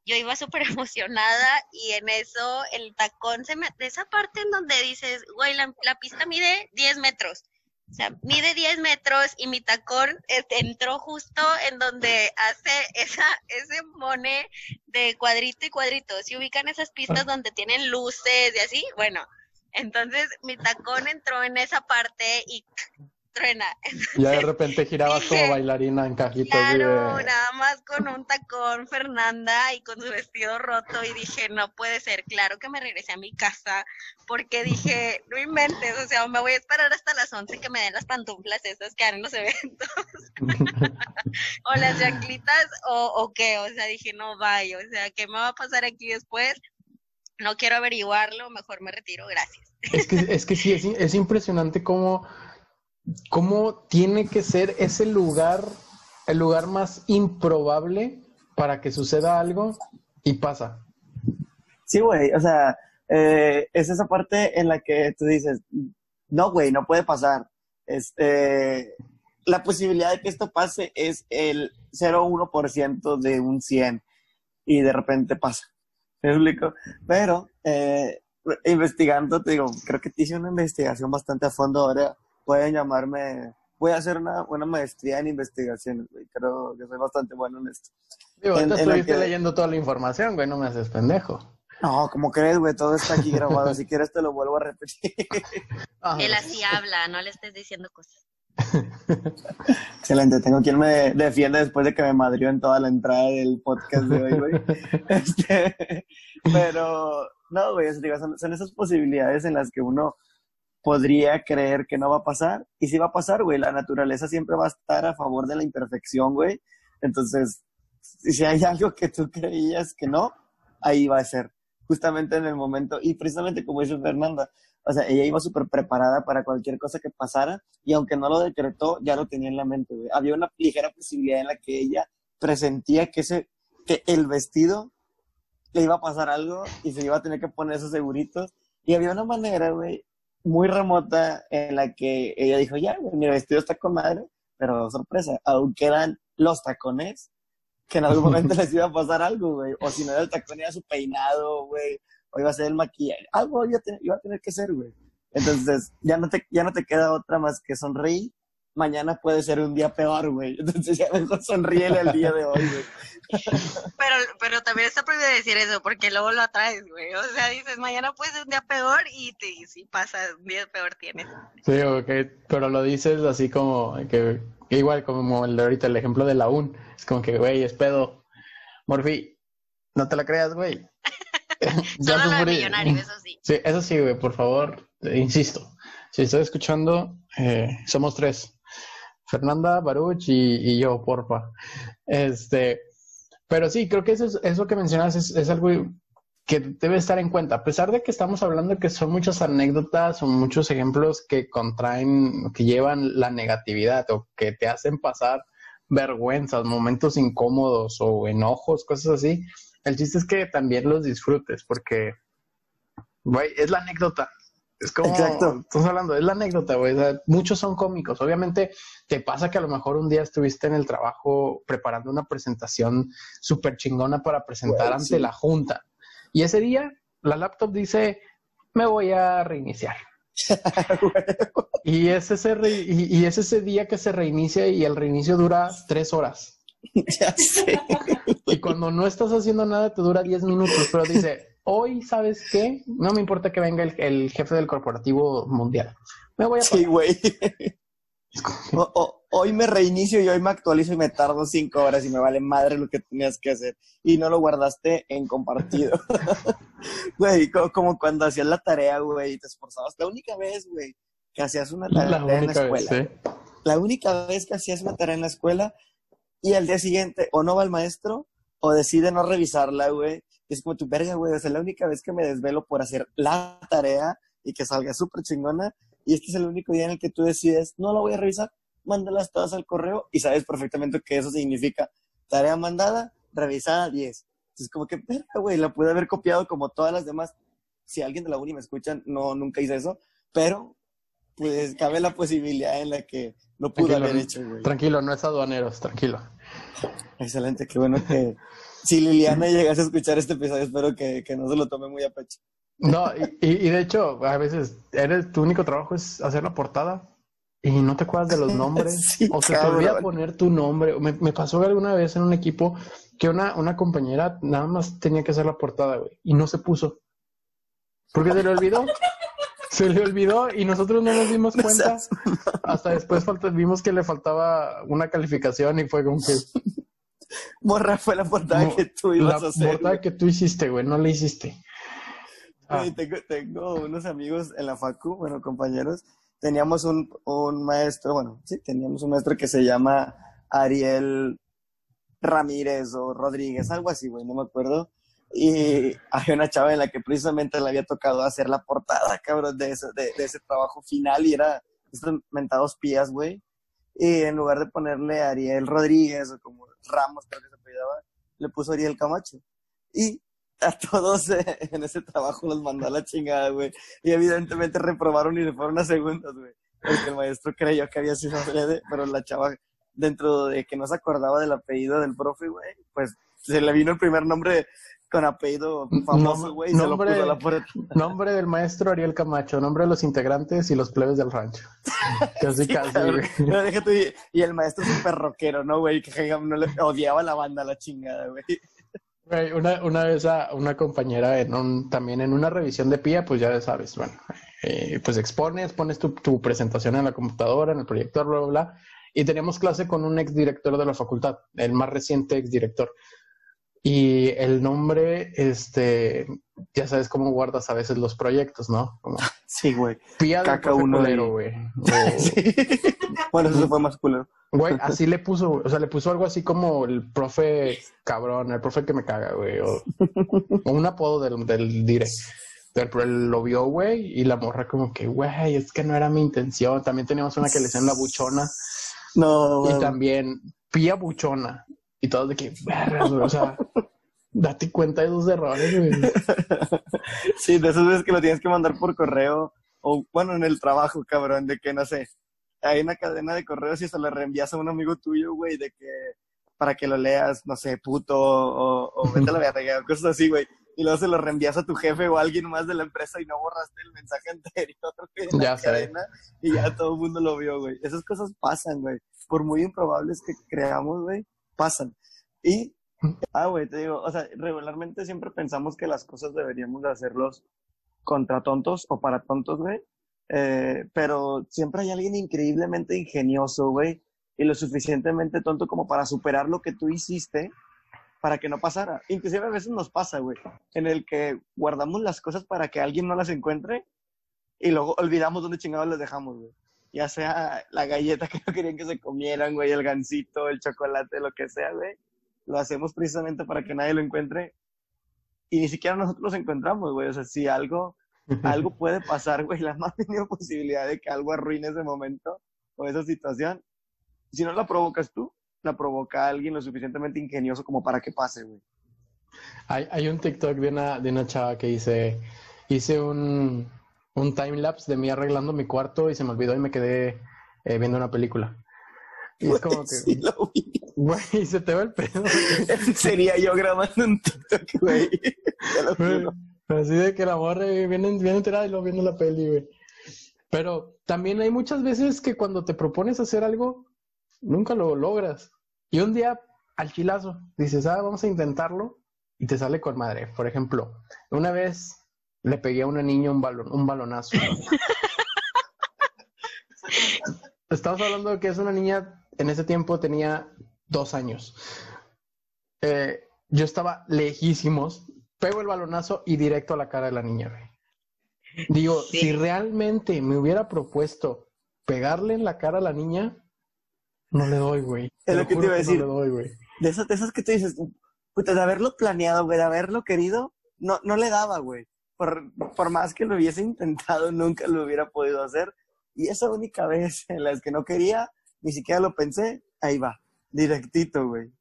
S3: yo iba <laughs> súper emocionada y en eso el tacón se me, de esa parte en donde dices, güey, la, pista mide 10 metros. O sea, mide 10 metros y mi tacón este, entró justo en donde hace esa, ese mone de cuadrito y cuadrito. Si ubican esas pistas ah. donde tienen luces y así, bueno, entonces mi tacón entró en esa parte y truena.
S1: ya de <laughs> repente girabas como bailarina en cajitos.
S3: Claro, nada más con un tacón Fernanda y con su vestido roto y dije, no puede ser, claro que me regresé a mi casa porque dije, no inventes, o sea, me voy a esperar hasta las 11 que me den las pantuflas esas que dan en los eventos. <laughs> o las chanclitas o, o qué, o sea, dije, no vaya, o sea, ¿qué me va a pasar aquí después? No quiero averiguarlo, mejor me retiro, gracias.
S1: Es que, es que sí, es, es impresionante cómo ¿Cómo tiene que ser ese lugar, el lugar más improbable para que suceda algo y pasa?
S2: Sí, güey, o sea, eh, es esa parte en la que tú dices, no, güey, no puede pasar. Este, la posibilidad de que esto pase es el 0,1% de un 100 y de repente pasa. ¿Me explico? Pero, eh, investigando, te digo, creo que te hice una investigación bastante a fondo ahora pueden llamarme, voy a hacer una, una maestría en investigaciones, güey. Creo que soy bastante bueno en esto.
S1: Digo, en, estuviste leyendo toda la información, güey, no me haces pendejo.
S2: No, como crees, güey, todo está aquí grabado. si quieres te lo vuelvo a repetir. <laughs>
S3: Él así habla, no le estés diciendo cosas. <laughs>
S2: Excelente, tengo quien me defiende después de que me madrió en toda la entrada del podcast de hoy, güey. <laughs> Este, pero, no, güey, son, son esas posibilidades en las que uno podría creer que no va a pasar. Y si va a pasar, güey, la naturaleza siempre va a estar a favor de la imperfección, güey. Entonces, si hay algo que tú creías que no, ahí va a ser. Justamente en el momento, y precisamente como dice Fernanda, o sea, ella iba súper preparada para cualquier cosa que pasara y aunque no lo decretó, ya lo tenía en la mente, güey. Había una ligera posibilidad en la que ella presentía que, ese, que el vestido le iba a pasar algo y se iba a tener que poner esos seguritos. Y había una manera, güey, muy remota en la que ella dijo, ya, mi vestido está con madre, pero sorpresa, aunque eran los tacones, que en algún <laughs> momento les iba a pasar algo, güey. O si no era el tacón, era su peinado, güey o iba a ser el maquillaje, algo iba a tener, iba a tener que ser, güey. Entonces, ya no, te, ya no te queda otra más que sonreír. Mañana puede ser un día peor, güey. Entonces, ya mejor sonríele el día de hoy, güey.
S3: Pero, pero también está prohibido decir eso, porque luego lo atraes, güey. O sea, dices, mañana puede ser un día peor y, te, y si pasa, un día peor tienes.
S1: Sí, ok, pero lo dices así como que, igual como el de ahorita, el ejemplo de la UN. Es como que, güey, es pedo. Morfi, no te la creas, güey. <laughs>
S3: Solo lo de millonario, eso sí. Sí,
S1: eso sí, güey, por favor, insisto. Si estoy escuchando, eh, somos tres. Fernanda, Baruch y, yo, porfa. Este, pero sí, creo que eso, es, eso que mencionas es, es, algo que debe estar en cuenta. A pesar de que estamos hablando que son muchas anécdotas, son muchos ejemplos que contraen, que llevan la negatividad o que te hacen pasar vergüenzas, momentos incómodos o enojos, cosas así. El chiste es que también los disfrutes, porque, es la anécdota. Es como, Exacto. estamos hablando, es la anécdota, güey. muchos son cómicos. Obviamente te pasa que a lo mejor un día estuviste en el trabajo preparando una presentación súper chingona para presentar ante la junta. Y ese día la laptop dice, me voy a reiniciar. <laughs> y, es ese y, y, es ese día que se reinicia y el reinicio dura tres horas. <laughs> Ya sé. Y cuando no estás haciendo nada te dura 10 minutos, pero dice, hoy, ¿sabes qué? No me importa que venga el, jefe del corporativo mundial. Me voy a...
S2: Sí, güey. <laughs> hoy me reinicio y hoy me actualizo y me tardo cinco horas y me vale madre lo que tenías que hacer. Y no lo guardaste en compartido. <laughs> Güey, como, cuando hacías la tarea, güey, y te esforzabas. La única vez, güey, que hacías una tarea en la escuela. La única vez que hacías una tarea en la escuela y al día siguiente o no va el maestro o decide no revisarla, güey. Es como tu verga, güey. O sea, la única vez que me desvelo por hacer la tarea y que salga súper chingona. Y este es el único día en el que tú decides, no la voy a revisar, mándalas todas al correo y sabes perfectamente que eso significa tarea mandada, revisada 10. Entonces, como que, verga, güey, la pude haber copiado como todas las demás. Si alguien de la uni me escucha, no, nunca hice eso, pero pues cabe la posibilidad en la que no pude haber hecho, güey.
S1: Tranquilo, no es aduaneros, tranquilo.
S2: Excelente, qué bueno que si Liliana llegase a escuchar este episodio, espero que, no se lo tome muy a pecho.
S1: No, y, de hecho, a veces eres, tu único trabajo es hacer la portada y no te acuerdas de los <laughs> nombres o se te olvida poner tu nombre. Me, me, pasó alguna vez en un equipo que una, una compañera nada más tenía que hacer la portada, güey, y no se puso. Porque se le olvidó. se le olvidó y nosotros no nos dimos <laughs> cuenta. Hasta después vimos que le faltaba una calificación y fue como que.
S2: Morra fue la portada que tú ibas a hacer.
S1: La portada que tú hiciste, güey, no la hiciste.
S2: Ah. Tengo, unos amigos en la Facu, bueno, compañeros. Teníamos un, un maestro, bueno, sí, teníamos un maestro que se llama Ariel Ramírez o Rodríguez, algo así, güey, no me acuerdo y hay una chava en la que precisamente le había tocado hacer la portada, cabrón, de ese, de, ese trabajo final y era estos mentados pías, güey. Y en lugar de ponerle Ariel Rodríguez o como Ramos, creo que se apellidaba, le puso Ariel Camacho. Y a todos <laughs> en ese trabajo los mandó a la chingada, güey. Y evidentemente reprobaron y le fueron a segundas, güey. Porque el maestro creyó que había sido Fede, pero la chava, dentro de que no se acordaba del apellido del profe, güey, pues se le vino el primer nombre con apellido famoso, güey, se lo puso a la puerta. <laughs>
S1: Nombre del maestro Ariel Camacho, nombre de los integrantes y los plebes del rancho. <laughs> Casi, casi,
S2: güey. y el maestro súper rockero, ¿no, güey? Que no le odiaba la banda, la chingada, güey.
S1: Güey, una, una vez a una compañera en un, también en una revisión de PIA, pues ya sabes, bueno, eh, pues expones, pones tu, tu, presentación en la computadora, en el proyector, bla, bla, bla, y teníamos clase con un exdirector de la facultad, el más reciente exdirector. Y el nombre, este, ya sabes cómo guardas a veces los proyectos, ¿no? Como <laughs>
S2: Sí, güey.
S1: Pía del
S2: Caca uno
S1: culero, güey. <laughs> O-
S2: Sí. Bueno, eso fue más culero.
S1: Güey, <laughs> así le puso, o sea, le puso algo así como el profe cabrón, el profe que me caga, güey, o, o un apodo del, del dire. Pero él lo vio, güey, y la morra como que, güey, es que no era mi intención. También teníamos una que le decían la buchona
S2: No,
S1: y también pía buchona. Y todos de que, vergas, güey, o sea, date cuenta de esos errores, güey. <laughs>
S2: Sí, de esas veces que lo tienes que mandar por correo o, bueno, en el trabajo, cabrón, de que, no sé, hay una cadena de correos y se lo reenvías a un amigo tuyo, güey, de que para que lo leas, no sé, puto o, o <laughs> vete a la verga, cosas así, güey. Y luego se lo reenvías a tu jefe o a alguien más de la empresa y no borraste el mensaje anterior <laughs> güey, en
S1: Ya
S2: la
S1: sé.
S2: cadena y ya todo el mundo lo vio, güey. Esas cosas pasan, güey. Por muy improbables que creamos, güey, pasan. Y, ah, güey, te digo, o sea, regularmente siempre pensamos que las cosas deberíamos de hacerlos contra tontos o para tontos, güey. Eh, pero siempre hay alguien increíblemente ingenioso, güey, y lo suficientemente tonto como para superar lo que tú hiciste para que no pasara. Inclusive a veces nos pasa, güey, en el que guardamos las cosas para que alguien no las encuentre y luego olvidamos dónde chingados las dejamos, güey. Ya sea la galleta que no querían que se comieran, güey, el gansito, el chocolate, lo que sea, güey. Lo hacemos precisamente para que nadie lo encuentre y ni siquiera nosotros los encontramos, güey. O sea, si algo, <laughs> algo puede pasar, güey, la más mínima posibilidad de que algo arruine ese momento o esa situación, si no la provocas tú, la provoca alguien lo suficientemente ingenioso como para que pase, güey.
S1: Hay, hay un TikTok de una, de una chava que dice, hice un, un timelapse de mí arreglando mi cuarto y se me olvidó y me quedé eh, viendo una película. Y es como que,
S2: Sí, lo vi.
S1: güey, <laughs> se te va el pedo.
S2: Ese sería yo grabando un TikTok, güey. <laughs> Juro.
S1: Así de que la morra viene, viene enterada y luego viendo la peli, güey. Pero también hay muchas veces que cuando te propones hacer algo, nunca lo logras. Y un día, al chilazo, dices, ah, vamos a intentarlo, y te sale con madre. Por ejemplo, una vez le pegué a una niña un balón, un balonazo. <laughs> Estamos hablando de que es una niña, en ese tiempo tenía dos años. Eh, yo estaba lejísimos, pego el balonazo y directo a la cara de la niña, güey. Digo,
S3: Sí.
S1: si realmente me hubiera propuesto pegarle en la cara a la niña, no le doy, güey.
S2: Es lo
S1: lo
S2: que te iba a decir.
S1: No le doy, güey.
S2: De esas, de esas que tú dices, puta, de haberlo planeado, güey, de haberlo querido, no, no le daba, güey. Por, por más que lo hubiese intentado, nunca lo hubiera podido hacer. Y esa única vez en las que no quería, ni siquiera lo pensé, ahí va, directito, güey.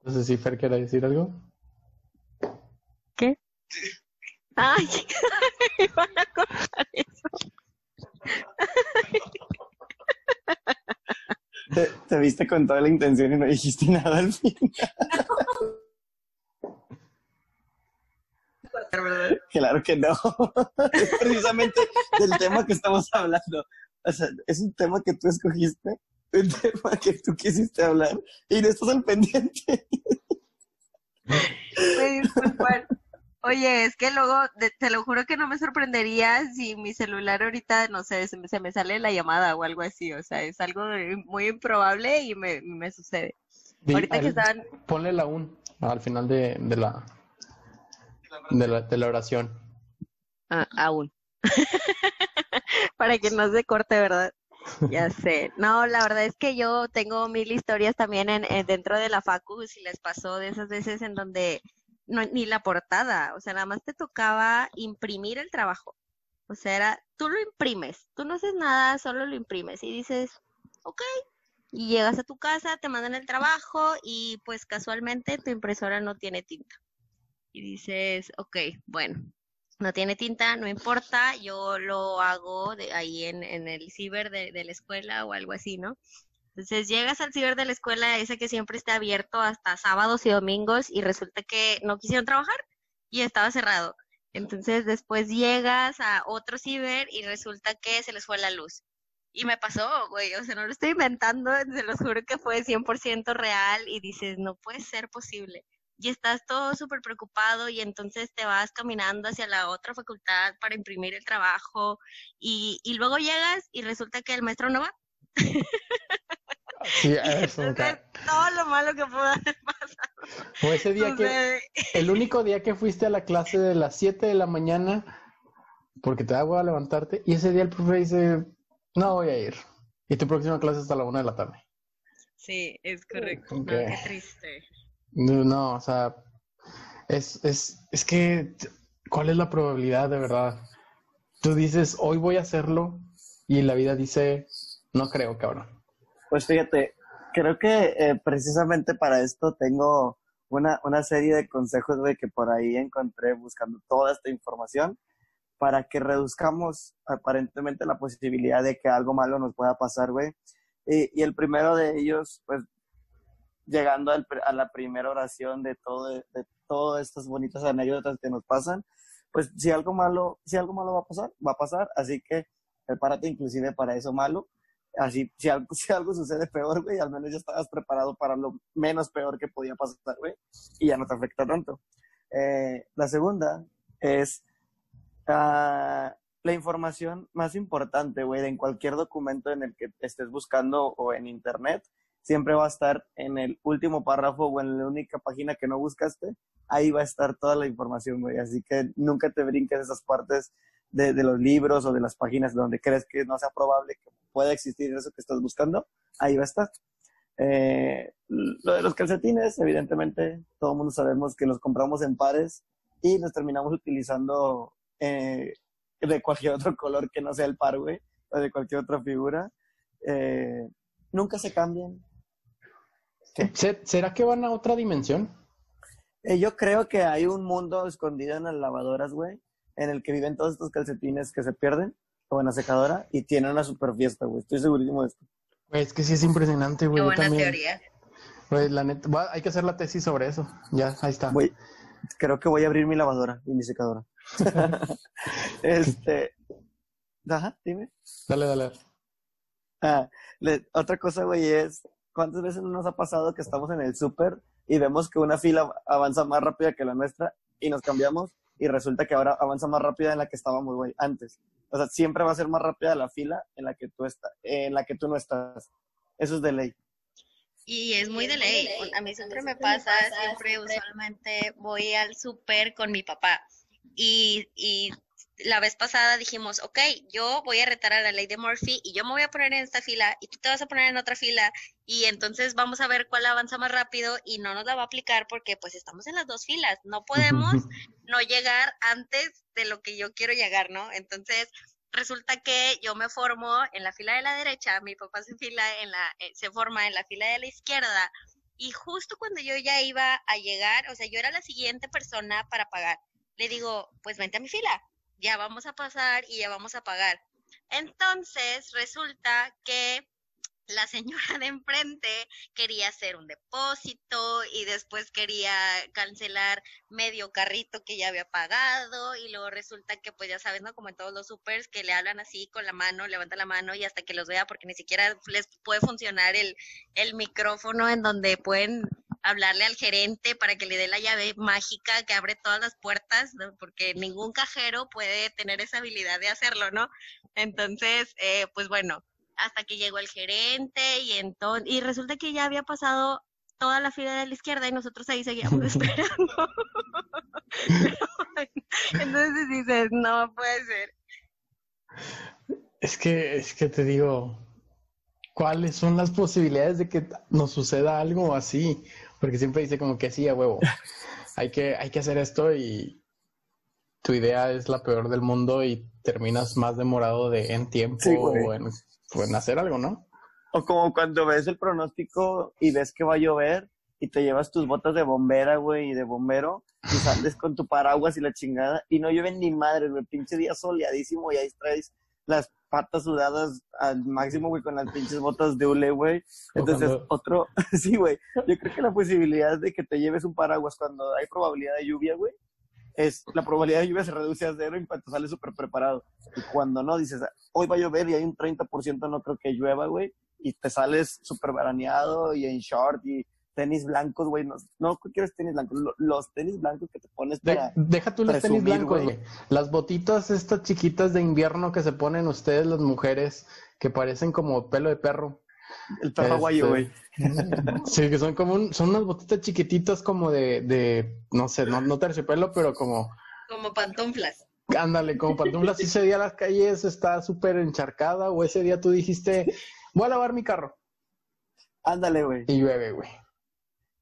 S1: Entonces, si Fer quiere decir algo.
S3: ¿Qué? <laughs> Ay, <laughs> van a contar eso.
S2: Te, te viste con toda la intención y no dijiste nada al <laughs> Claro que no. <laughs> Es precisamente del tema que estamos hablando. O sea, es un tema que tú escogiste, un tema que tú quisiste hablar y no estás al pendiente.
S3: Me disculpan. Oye, es que luego, de- te lo juro que no me sorprendería si mi celular ahorita, no sé, se me, se me sale la llamada o algo así. O sea, es algo muy improbable y me, me sucede. Ahorita que estaban,
S1: Ponle la un al final de, de la, de la de la oración.
S3: Ah, aún. <laughs> Para que no se corte, ¿verdad? Ya <laughs> sé. No, la verdad es que yo tengo mil historias también en, en- dentro de la facu, si les pasó de esas veces en donde no, ni la portada, o sea, nada más te tocaba imprimir el trabajo. O sea, era, tú lo imprimes, tú no haces nada, solo lo imprimes y dices, ok. Y llegas a tu casa, te mandan el trabajo y pues casualmente tu impresora no tiene tinta. Y dices, ok, bueno, no tiene tinta, no importa, yo lo hago de ahí en, en el ciber de, de la escuela o algo así, ¿no? Entonces llegas al ciber de la escuela, ese que siempre está abierto hasta sábados y domingos, y resulta que no quisieron trabajar y estaba cerrado. Entonces después llegas a otro ciber y resulta que se les fue la luz. Y me pasó, güey, o sea, no lo estoy inventando, se los juro que fue 100% real y dices, no puede ser posible y estás todo súper preocupado y entonces te vas caminando hacia la otra facultad para imprimir el trabajo y, y luego llegas y resulta que el maestro no va.
S1: Sí, <laughs> eso,
S3: entonces todo lo malo que pudo haber <laughs> pasado.
S1: O ese día que, el <laughs> único día que fuiste a la clase de las 7 de la mañana, porque te da a levantarte, y ese día el profe dice, no voy a ir. Y tu próxima clase es hasta la 1 de la tarde.
S3: Sí, es correcto. No, qué triste.
S1: No, o sea, es, es, es que, ¿cuál es la probabilidad de verdad? Tú dices, hoy voy a hacerlo, y la vida dice, no creo, cabrón.
S2: Pues fíjate, creo que eh, precisamente para esto tengo una, una serie de consejos, güey, que por ahí encontré buscando toda esta información para que reduzcamos aparentemente la posibilidad de que algo malo nos pueda pasar, güey. Y, y el primero de ellos, pues, llegando al, a la primera oración de, todo, de todas estas bonitas anécdotas que nos pasan, pues si algo malo, si algo malo va a pasar, va a pasar, así que prepárate inclusive para eso malo. Así, si algo, <laughs> si algo sucede peor, güey, al menos ya estabas preparado para lo menos peor que podía pasar, güey, y ya no te afecta tanto. Eh, la segunda es uh, la información más importante, güey, en cualquier documento en el que estés buscando o en internet, siempre va a estar en el último párrafo o en la única página que no buscaste, ahí va a estar toda la información, güey. Así que nunca te brinques esas partes de, los libros o de las páginas donde crees que no sea probable que pueda existir eso que estás buscando, ahí va a estar. Eh, lo de los calcetines, evidentemente, todo el mundo sabemos que los compramos en pares y los terminamos utilizando eh, de cualquier otro color que no sea el par, güey, o de cualquier otra figura. Eh, nunca se
S1: ¿Será que van a otra dimensión?
S2: yo creo que hay un mundo escondido en las lavadoras, güey, en el que viven todos estos calcetines que se pierden o en la secadora y tienen una super fiesta, güey. Estoy segurísimo de esto.
S1: Güey, es que sí es impresionante, güey.
S3: Qué buena teoría.
S1: Güey, la neta, hay que hacer la tesis sobre eso. Ya, ahí está.
S2: Güey, creo que voy a abrir mi lavadora y mi secadora. <laughs> este. Ajá, dime.
S1: Dale, dale.
S2: Ah, otra cosa, güey, es. ¿Cuántas veces nos ha pasado que estamos en el súper y vemos que una fila avanza más rápida que la nuestra y nos cambiamos y resulta que ahora avanza más rápida en la que estábamos, güey, antes. O sea, siempre va a ser más rápida la fila en la que tú estás, en la que tú no estás. Eso es de ley.
S3: Y es muy de ley. A mí siempre me pasa, siempre usualmente voy al súper con mi papá y, y la vez pasada dijimos, ok, yo voy a retar a la ley de Murphy y yo me voy a poner en esta fila y tú te vas a poner en otra fila y entonces vamos a ver cuál avanza más rápido y no nos la va a aplicar porque pues estamos en las dos filas, no podemos <laughs> no llegar antes de lo que yo quiero llegar, ¿no? Entonces resulta que yo me formo en la fila de la derecha, mi papá se fila en la eh, se forma en la fila de la izquierda y justo cuando yo ya iba a llegar, o sea, yo era la siguiente persona para pagar. Le digo, pues vente a mi fila ya vamos a pasar y ya vamos a pagar. Entonces resulta que la señora de enfrente quería hacer un depósito y después quería cancelar medio carrito que ya había pagado y luego resulta que pues ya sabes, ¿no? Como en todos los supers que le hablan así con la mano, levanta la mano y hasta que los vea porque ni siquiera les puede funcionar el, el micrófono en donde pueden hablarle al gerente para que le dé la llave mágica que abre todas las puertas, porque ningún cajero puede tener esa habilidad de hacerlo, ¿no? Entonces, eh, pues bueno, hasta que llegó el gerente y entonces, y resulta que ya había pasado toda la fila de la izquierda y nosotros ahí seguíamos <laughs> esperando. <laughs> entonces dices, no puede ser.
S1: Es que, es que te digo, ¿cuáles son las posibilidades de que nos suceda algo así? Porque siempre dice como que sí, a huevo. <laughs> hay, que, hay que hacer esto y tu idea es la peor del mundo y terminas más demorado de en tiempo o, en, hacer algo, ¿no?
S2: O como cuando ves el pronóstico y ves que va a llover y te llevas tus botas de bombera, güey, y de bombero y sales con tu paraguas y la chingada y no llueve ni madre, güey, pinche día soleadísimo y ahí traes las patas sudadas al máximo, güey, con las pinches botas de hule, güey. Entonces, otro, <laughs> sí, güey. Yo creo que la posibilidad de que te lleves un paraguas cuando hay probabilidad de lluvia, güey, es la probabilidad de lluvia se reduce a cero en cuanto sales súper preparado. Y cuando no, dices, hoy va a llover y hay un 30% no creo que llueva, güey, y te sales súper veraneado y en short y tenis blancos, güey. No, no quieres tenis blancos, los tenis blancos que te pones para.
S1: deja tú los tenis blancos, güey. Las botitas estas chiquitas de invierno que se ponen ustedes, las mujeres, que parecen como pelo de perro.
S2: El perro aguayo, güey.
S1: Sí, que son como un, son unas botitas chiquititas como de, de no sé, no, no terciopelo, pero como,
S3: Como pantuflas.
S1: ándale, como pantuflas. Si ese día las calles está súper encharcada o ese día tú dijiste, voy a lavar mi carro
S2: Ándale, güey.
S1: y llueve, güey.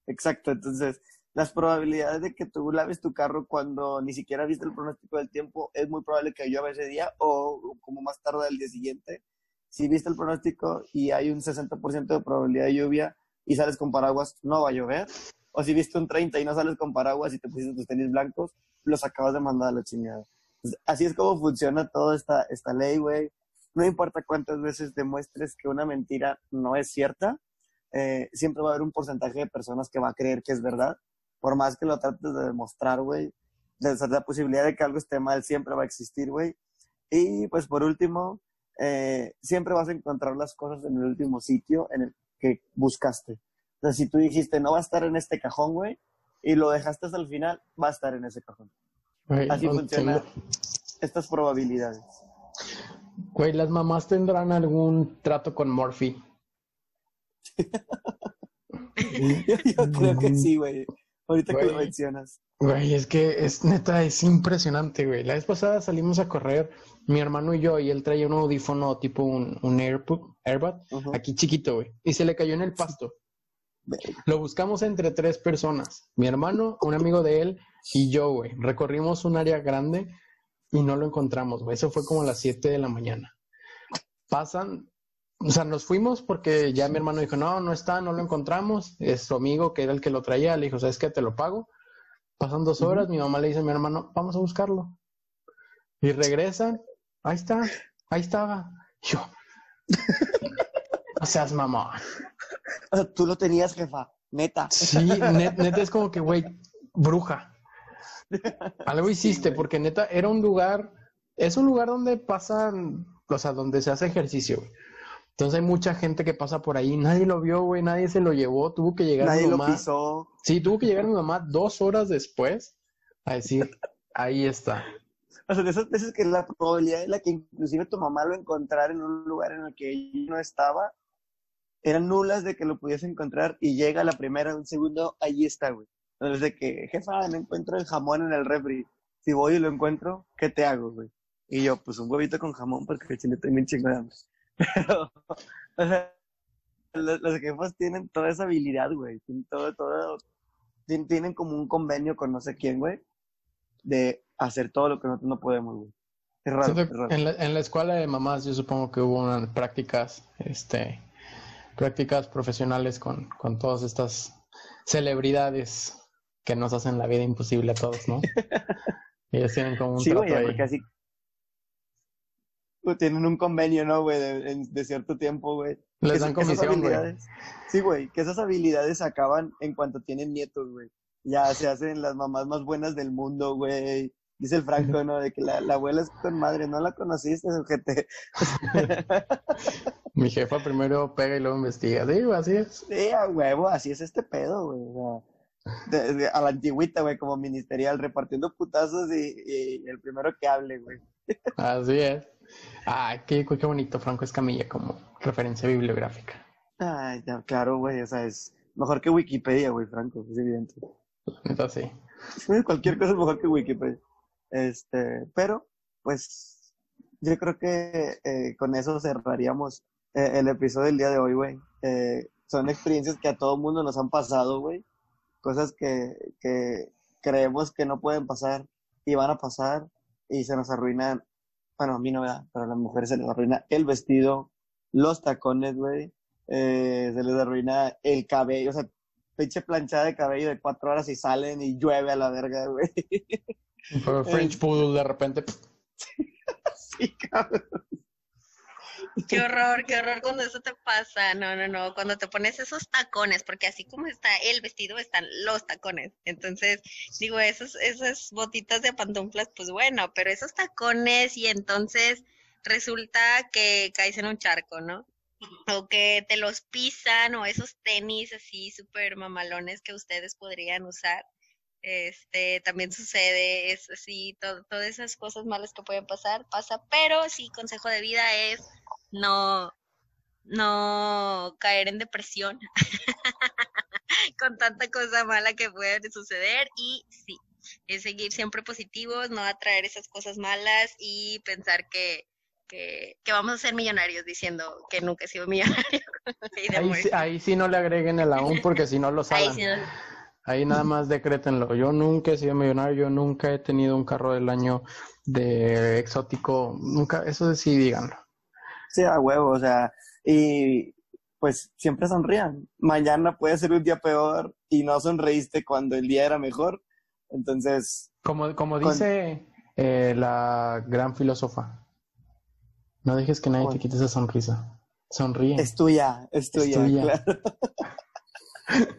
S2: Exacto, entonces las probabilidades de que tú laves tu carro cuando ni siquiera viste el pronóstico del tiempo es muy probable que llueva ese día o como más tarde al día siguiente. Si viste el pronóstico y hay un 60% de probabilidad de lluvia y sales con paraguas, no va a llover. O si viste un 30 y no sales con paraguas y te pusiste tus tenis blancos, los acabas de mandar a la chingada. Así es como funciona toda esta, esta ley, güey. No importa cuántas veces demuestres que una mentira no es cierta, eh, siempre va a haber un porcentaje de personas que va a creer que es verdad. Por más que lo trates de demostrar, güey, la posibilidad de que algo esté mal siempre va a existir, güey. Y pues por último, eh, siempre vas a encontrar las cosas en el último sitio en el que buscaste. Entonces, si tú dijiste, no va a estar en este cajón, güey, y lo dejaste hasta el final, va a estar en ese cajón. Así
S1: no
S2: funcionan estas probabilidades.
S1: Güey, las mamás tendrán algún trato con Morphy.
S2: Yo, yo creo que sí, güey. Ahorita que lo
S1: Güey.
S2: mencionas.
S1: Güey, es que es neta, es impresionante, güey. La vez pasada salimos a correr, mi hermano y yo, y él traía un audífono tipo un, un AirPod,
S2: Ujú.
S1: aquí chiquito, güey, y se le cayó en el pasto. Lo buscamos entre tres personas, mi hermano, un amigo de él y yo, güey. Recorrimos un área grande y no lo encontramos, güey. Eso fue como a las 7 de la mañana. Pasan, o sea, nos fuimos porque ya mi hermano dijo, no, no está, no lo encontramos. Es su amigo que era el que lo traía, le dijo, ¿sabes qué? Te lo pago. Pasan dos horas, mi mamá le dice a mi hermano, vamos a buscarlo. Y regresan, ahí está, ahí estaba. Y Yo, mamá.
S2: O sea, tú lo tenías, jefa. Neta.
S1: Sí, net- neta es como que, güey, bruja. Algo hiciste, porque neta era un lugar, es un lugar donde pasan, o sea, donde se hace ejercicio, güey. Entonces hay mucha gente que pasa por ahí, nadie lo vio, güey, nadie se lo llevó, tuvo que llegar
S2: Nadie
S1: mi
S2: lo
S1: mamá.
S2: pisó.
S1: Sí, tuvo que llegar mi mamá dos horas después a decir, ahí está.
S2: O sea, de esas veces que la probabilidad de la que inclusive tu mamá lo encontrara en un lugar en el que ella no estaba, eran nulas de que lo pudiese encontrar y llega la primera, un segundo, ahí está, güey. Entonces de que, jefa, no encuentro el jamón en el refri. Si voy y lo encuentro, ¿qué te hago, güey? Y yo, pues un huevito con jamón porque el chile de hambre. Pero, <laughs> o sea, los, los jefas tienen toda esa habilidad, güey. Tienen todo, todo, tien- tienen como un convenio con no sé quién, güey, de hacer todo lo que nosotros no podemos, güey. Es raro,
S1: Siento
S2: es raro.
S1: En la, en la escuela de mamás yo supongo que hubo unas prácticas, este, prácticas profesionales con, con todas estas celebridades que nos hacen la vida imposible a todos, ¿no? <laughs> Ellos tienen como un
S2: Sí,
S1: trato
S2: güey,
S1: ahí.
S2: porque así pues, tienen un convenio, ¿no, güey? De, de cierto tiempo, güey.
S1: Les dan comisión, güey.
S2: Sí, güey, que esas habilidades acaban en cuanto tienen nietos, güey. Ya se hacen las mamás más buenas del mundo, güey. Dice el Franco, ¿no? De que la, la abuela es con madre, no la conociste, ojete. <laughs>
S1: Mi jefa primero pega y luego investiga. Digo, así es.
S2: Sí, a huevo, así es este pedo, güey. O sea, de- de- a la antigüita, güey, como ministerial, repartiendo putazos y, y el primero que hable, güey.
S1: Así es. Ay, qué, qué bonito, Franco Escamilla, como referencia bibliográfica.
S2: Ay, ya, claro, güey, o sea, es mejor que Wikipedia, güey, Franco, es evidente.
S1: Neta, sí. <laughs>
S2: Cualquier cosa es mejor que Wikipedia. Este, pero, pues, yo creo que eh, con eso cerraríamos eh, el episodio del día de hoy, güey. Eh, son experiencias que a todo mundo nos han pasado, güey. Cosas que, que creemos que no pueden pasar y van a pasar y se nos arruinan. Bueno, a mí no, ¿verdad? Pero a las mujeres se les arruina el vestido, los tacones, güey. Eh, se les arruina el cabello, o sea, pinche planchada de cabello de cuatro horas y salen y llueve a la verga, güey.
S1: French Poodle de repente. <laughs>
S2: Sí, cabrón. <laughs>
S3: Qué horror, qué horror cuando eso te pasa. No, no, no. Cuando te pones esos tacones, porque así como está el vestido, están los tacones. Entonces, digo, esos, esas botitas de pantuflas, pues bueno, pero esos tacones y entonces resulta que caes en un charco, ¿no? O que te los pisan, o esos tenis así súper mamalones que ustedes podrían usar. Este, también sucede, es así, todo, todas esas cosas malas que pueden pasar, pasa, pero sí, consejo de vida es no, no caer en depresión <laughs> con tanta cosa mala que puede suceder y sí, es seguir siempre positivos, no atraer esas cosas malas y pensar que, que, vamos a ser millonarios diciendo que nunca he sido millonario. <laughs>
S1: ahí, sí, ahí, sí, no le agreguen el aún porque si no lo <laughs> saben. Ahí, nada más decrétenlo. Yo nunca he sido millonario, yo nunca he tenido un carro del año de exótico, nunca, eso sí díganlo.
S2: Sí, a huevo, o sea, y pues siempre sonrían. Mañana puede ser un día peor y no sonreíste cuando el día era mejor. Entonces...
S1: Como, como dice eh, la gran filósofa, no dejes que nadie te quite esa sonrisa. Sonríe.
S2: Es tuya, es tuya, claro. <laughs>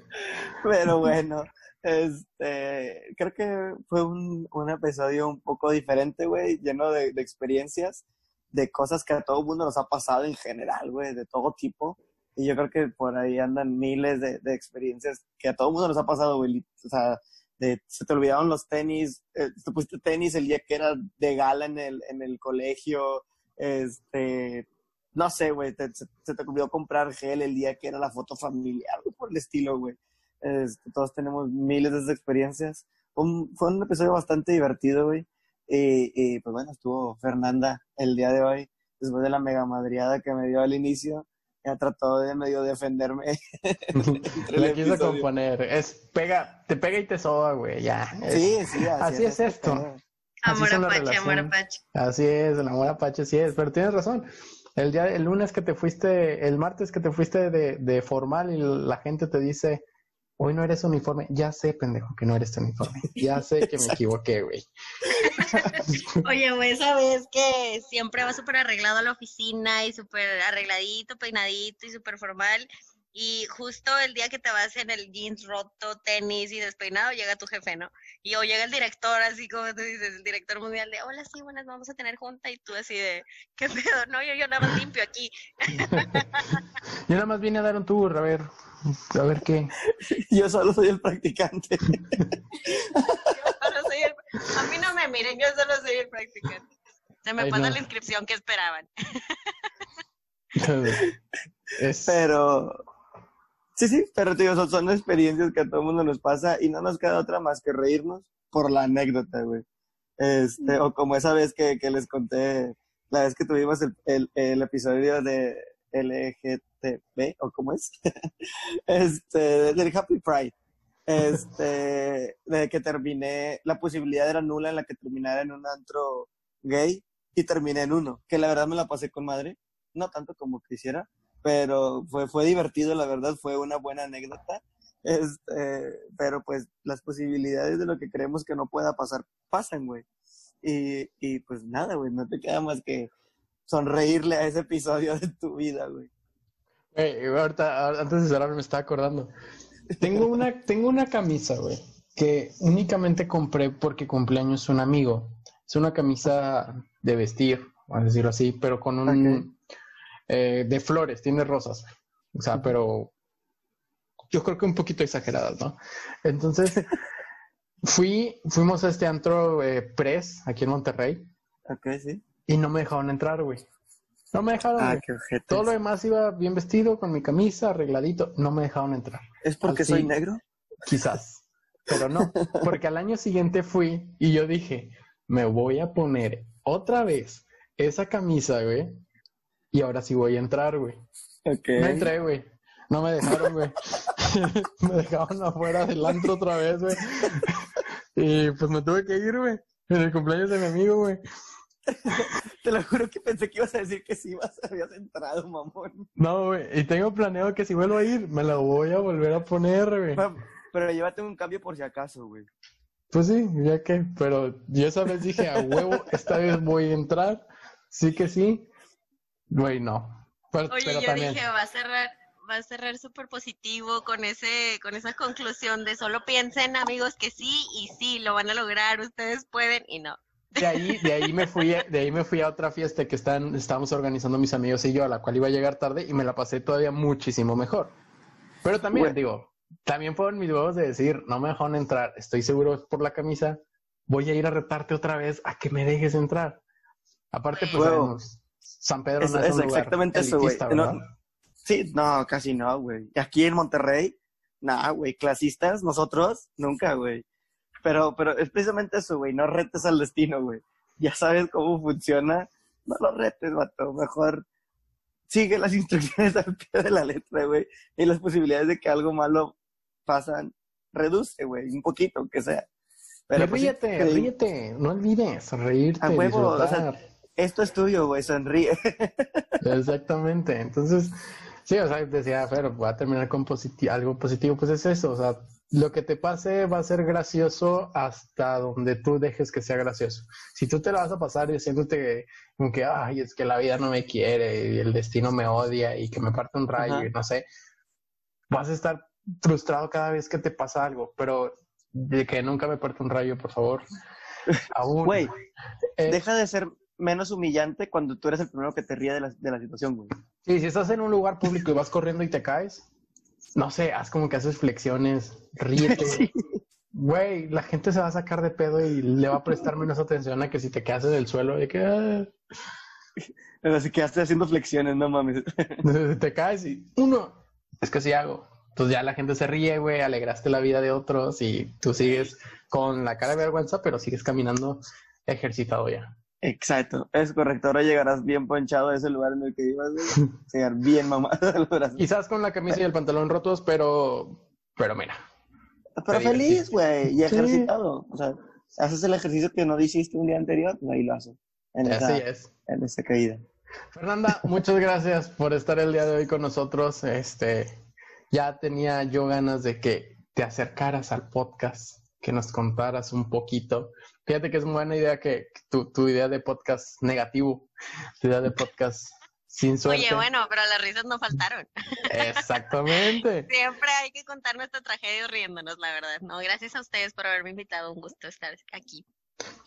S2: Pero bueno, este, creo que fue un, un episodio un poco diferente, güey, lleno de, de experiencias de cosas que a todo mundo nos ha pasado en general, güey, de todo tipo. Y yo creo que por ahí andan miles de, de experiencias que a todo mundo nos ha pasado, güey. O sea, de, se te olvidaron los tenis, eh, te pusiste tenis el día que era de gala en el, en el colegio, este, no sé, güey, se, te olvidó comprar gel el día que era la foto familiar, por el estilo, güey. Este, todos tenemos miles de experiencias. fue un episodio bastante divertido, güey. Y, pues bueno, estuvo Fernanda el día de hoy, después de la mega madriada que me dio al inicio, ya trató de medio defenderme. <laughs> <laughs>
S1: Le quiso componer, es pega, te pega y te soba, güey, ya.
S2: Sí, sí,
S1: así, es, esto.
S3: Amor apache, amor apache.
S1: Así es, el amor apache, sí es, pero tienes razón. El día, el lunes que te fuiste, el martes que te fuiste de, de formal y la gente te dice, Hoy no eres uniforme. Ya sé, pendejo, que no eres uniforme. Ya sé que me <laughs> equivoqué, güey. <laughs>
S3: Oye, güey, sabes que siempre va súper arreglado a la oficina y súper arregladito, peinadito y súper formal. Y justo el día que te vas en el jeans roto, tenis y despeinado, llega tu jefe, ¿no? Y o llega el director, así como tú dices, el director mundial de, hola, sí, buenas, vamos a tener junta. Y tú así de, ¿qué pedo? No, yo, yo nada más limpio aquí. <laughs>
S1: yo nada más vine a dar un tour, a ver, a ver qué. <laughs>
S2: Yo solo soy el practicante.
S3: A mí no me miren, yo solo soy el practicante. Se me pasa la inscripción que esperaban. <laughs>
S2: Pero Sí, sí, pero tío, son, son experiencias que a todo el mundo nos pasa y no nos queda otra más que reírnos por la anécdota, güey. Este, o como esa vez que, que les conté, la vez que tuvimos el, el, el episodio de LGTB, o cómo es, <laughs> este, del Happy Pride. Este, de que terminé, la posibilidad era nula en la que terminara en un antro gay y terminé en uno, que la verdad me la pasé con madre, no tanto como quisiera, pero fue, fue divertido, la verdad, fue una buena anécdota. Este, pero pues las posibilidades de lo que creemos que no pueda pasar, pasan, güey. Y, y pues nada, güey, no te queda más que sonreírle a ese episodio de tu vida, güey.
S1: Güey, ahorita, antes de cerrar me estaba acordando. Tengo una, tengo una camisa, güey, que únicamente compré porque cumpleaños un amigo. Es una camisa de vestir, vamos a decirlo así, pero con un, eh, de flores, tiene rosas. O sea, pero yo creo que un poquito exageradas, ¿no? Entonces, <laughs> fui, fuimos a este antro eh, Press aquí en Monterrey.
S2: Ok, sí.
S1: Y no me dejaron entrar, güey. No me dejaron. Ah, Todo lo demás iba bien vestido, con mi camisa, arregladito. No me dejaron entrar.
S2: ¿Es porque soy negro?
S1: Quizás. Pero no, <laughs> porque al año siguiente fui y yo dije, me voy a poner otra vez esa camisa, güey, y ahora sí voy a entrar, güey. Okay. No entré, güey. No me dejaron, güey. <laughs> me dejaron afuera del antro otra vez, güey. <laughs> y pues me tuve que ir, güey. En el cumpleaños de mi amigo, güey. <laughs>
S2: Te lo juro que pensé que ibas a decir que sí ibas, habías entrado, mamón.
S1: No, güey. Y tengo planeado que si vuelvo a ir, me la voy a volver a poner, güey.
S2: Pero llévate un cambio por si acaso, güey.
S1: Pues sí, ya que. Pero yo esa vez dije, a huevo, <laughs> esta vez voy a entrar. Sí que sí. Güey, no.
S3: Oye, yo dije, va a cerrar, va a cerrar súper positivo con ese, con esa conclusión de solo piensen, amigos, que sí y sí, lo van a lograr, ustedes pueden y no.
S1: De ahí, de ahí me fui, de ahí me fui a otra fiesta que están, estábamos organizando mis amigos y yo, a la cual iba a llegar tarde y me la pasé todavía muchísimo mejor. Pero también, digo, también fueron mis huevos de decir, no me dejaron entrar, estoy seguro por la camisa, voy a ir a retarte otra vez a que me dejes entrar. Aparte, pues,
S2: San Pedro no es, exactamente eso, güey. Sí, no, casi no, güey. Aquí en Monterrey, nada, güey. Clasistas, nosotros, nunca, güey. Pero, pero es precisamente eso, güey. No retes al destino, güey. Ya sabes cómo funciona. No lo retes, vato. Mejor sigue las <laughs> instrucciones al pie de la letra, güey. Y las posibilidades de que algo malo pasan, reduce, güey. Un poquito, aunque sea.
S1: Pero pues, ríete, ríete. No olvides reírte.
S2: A huevo, o sea, esto es tuyo, güey. Sonríe. <laughs>
S1: Exactamente. Entonces, sí, o sea, decía, pero voy a terminar con algo positivo. Pues es eso, o sea, lo que te pase va a ser gracioso hasta donde tú dejes que sea gracioso. Si tú te lo vas a pasar diciéndote como que, ay, es que la vida no me quiere y el destino me odia y que me parte un rayo y no sé, vas a estar frustrado cada vez que te pasa algo, pero de que nunca me parte un rayo, por favor. <laughs>
S2: Aún. Güey, eh, deja de ser menos humillante cuando tú eres el primero que te ríe de la, de la situación, güey.
S1: Sí, si estás en un lugar público y vas corriendo y te caes, no sé, haz como que haces flexiones, ríete. <laughs> Güey, la gente se va a sacar de pedo y le va a prestar menos atención a que si te quedas en el suelo y que... Ah.
S2: Pero si quedaste haciendo flexiones, no mames. <laughs>
S1: te caes y uno, es que sí hago. Entonces ya la gente se ríe, güey, alegraste la vida de otros y tú sigues con la cara de vergüenza, pero sigues caminando ejercitado ya.
S2: Exacto, es correcto. Ahora llegarás bien ponchado a ese lugar en el que ibas. <laughs> Llegar bien mamado
S1: Quizás con la camisa y el pantalón rotos, pero, pero mira.
S2: Pero feliz, güey, y ejercitado. O sea, haces el ejercicio que no hiciste un día anterior, pues ahí lo haces. En
S1: Así es.
S2: En esa caída.
S1: Fernanda, <laughs> muchas gracias por estar el día de hoy con nosotros. Este, ya tenía yo ganas de que te acercaras al podcast, que nos contaras un poquito Fíjate que es muy buena idea que tu, tu idea de podcast negativo, tu idea de podcast sin suerte.
S3: Oye, bueno, pero las risas no faltaron.
S1: Exactamente. <laughs>
S3: Siempre hay que contar nuestra tragedia riéndonos, la verdad. No, gracias a ustedes por haberme invitado. Un gusto estar aquí.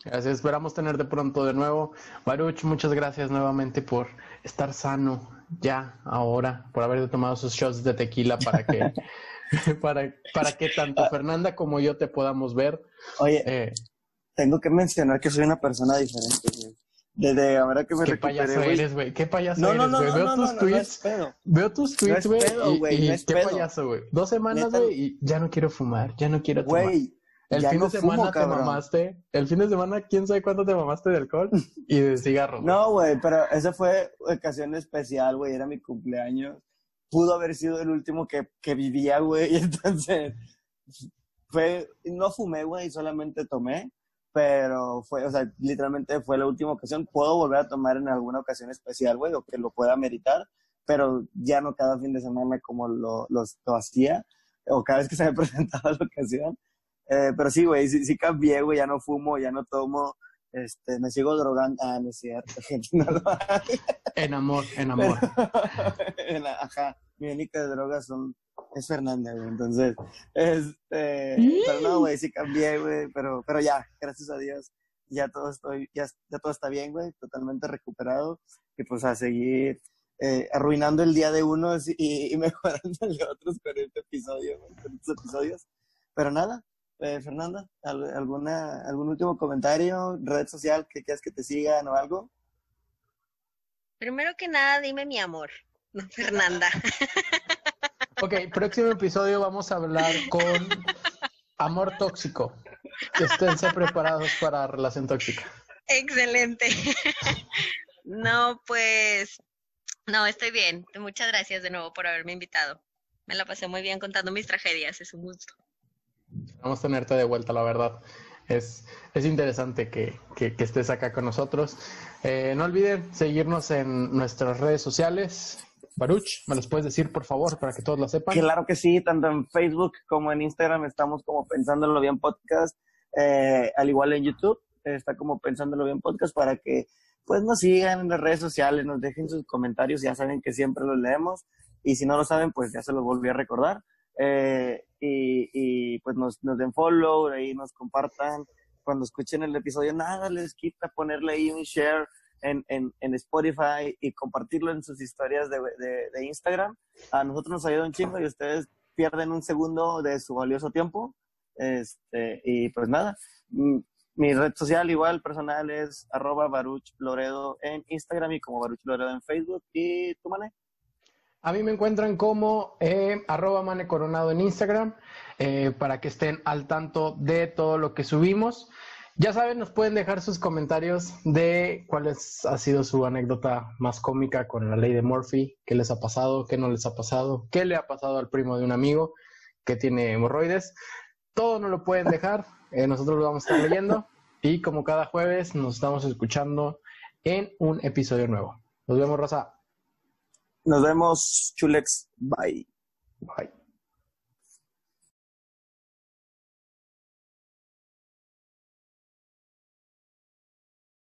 S1: Gracias, esperamos tenerte pronto de nuevo. Baruch, muchas gracias nuevamente por estar sano ya ahora, por haberte tomado sus shots de tequila para que, <laughs> <laughs> para, para que tanto Fernanda como yo te podamos ver.
S2: Oye, eh, tengo que mencionar que soy una persona diferente, güey. Desde ahora que me
S1: ¿Qué payaso eres, güey? ¿Qué payaso no, eres, güey? Veo tus tweets. Veo tus tweets, güey. y, qué payaso, güey. Dos semanas, güey, y ya no quiero fumar, ya no quiero tomar. El fin de semana te mamaste. El fin de semana, quién sabe cuánto te mamaste de alcohol <laughs> y de cigarros.
S2: No, güey, pero esa fue ocasión especial, güey. Era mi cumpleaños. Pudo haber sido el último que, que vivía, güey. <laughs> Entonces, fue, no fumé, güey, solamente tomé pero fue, o sea, literalmente fue la última ocasión. Puedo volver a tomar en alguna ocasión especial, güey, o que lo pueda meritar, pero ya no cada fin de semana como lo, lo, hacía, o cada vez que se me <laughs> presentaba la ocasión. Eh, pero sí, güey, sí, sí cambié, güey, ya no fumo, ya no tomo, este, me sigo drogando. Ah, no es cierto, <laughs> gente, no lo
S1: En amor, en amor. <laughs>
S2: Ajá, mi única droga son es Fernanda, güey. Entonces, este, pero no, güey, sí cambié, güey, pero, pero ya, gracias a Dios, ya todo estoy, ya, ya todo está bien, güey, totalmente recuperado. Y pues a seguir eh, arruinando el día de unos y, y mejorando el de otros con este episodio, con estos episodios. Pero nada, eh, Fernanda, ¿alguna, ¿algún último comentario, red social que quieras que te sigan o algo?
S3: Primero que nada, dime mi amor, no <laughs> Fernanda.
S1: Ok, próximo episodio vamos a hablar con amor tóxico. Esténse preparados para relación tóxica.
S3: Excelente. <laughs> No, pues, no, estoy bien. Muchas gracias de nuevo por haberme invitado. Me la pasé muy bien contando mis tragedias, es un gusto.
S1: A tenerte de vuelta, la verdad. Es, es interesante que, que, estés acá con nosotros. Eh, no olviden seguirnos en nuestras redes sociales, Baruch, ¿me los puedes decir, por favor, para que todos lo sepan?
S2: Claro que sí, tanto en Facebook como en Instagram estamos como Pensándolo Bien Podcast, eh, al igual en YouTube, está como Pensándolo Bien Podcast para que pues nos sigan en las redes sociales, nos dejen sus comentarios, ya saben que siempre los leemos y si no lo saben, pues ya se los volví a recordar. Eh, y, y, pues nos, nos den follow, ahí nos compartan. Cuando escuchen el episodio, nada les quita ponerle ahí un share en, en, en, Spotify y compartirlo en sus historias de, de, Instagram. A nosotros nos ayuda un chingo y ustedes pierden un segundo de su valioso tiempo. Este, y pues nada, mi red social igual personal es arroba Baruch Loredo en Instagram y como Baruch Loredo en Facebook. ¿Y tú, Mané?
S1: A mí me encuentran como eh, arroba Mane Coronado en Instagram eh, para que estén al tanto de todo lo que subimos. Ya saben, nos pueden dejar sus comentarios de cuál es, ha sido su anécdota más cómica con la ley de Murphy, qué les ha pasado, qué no les ha pasado, qué le ha pasado al primo de un amigo que tiene hemorroides. Todo nos lo pueden dejar, eh, nosotros lo vamos a estar leyendo y como cada jueves nos estamos escuchando en un episodio nuevo. Nos vemos, Rosa.
S2: Nos vemos, Chulex. Bye.
S1: Bye.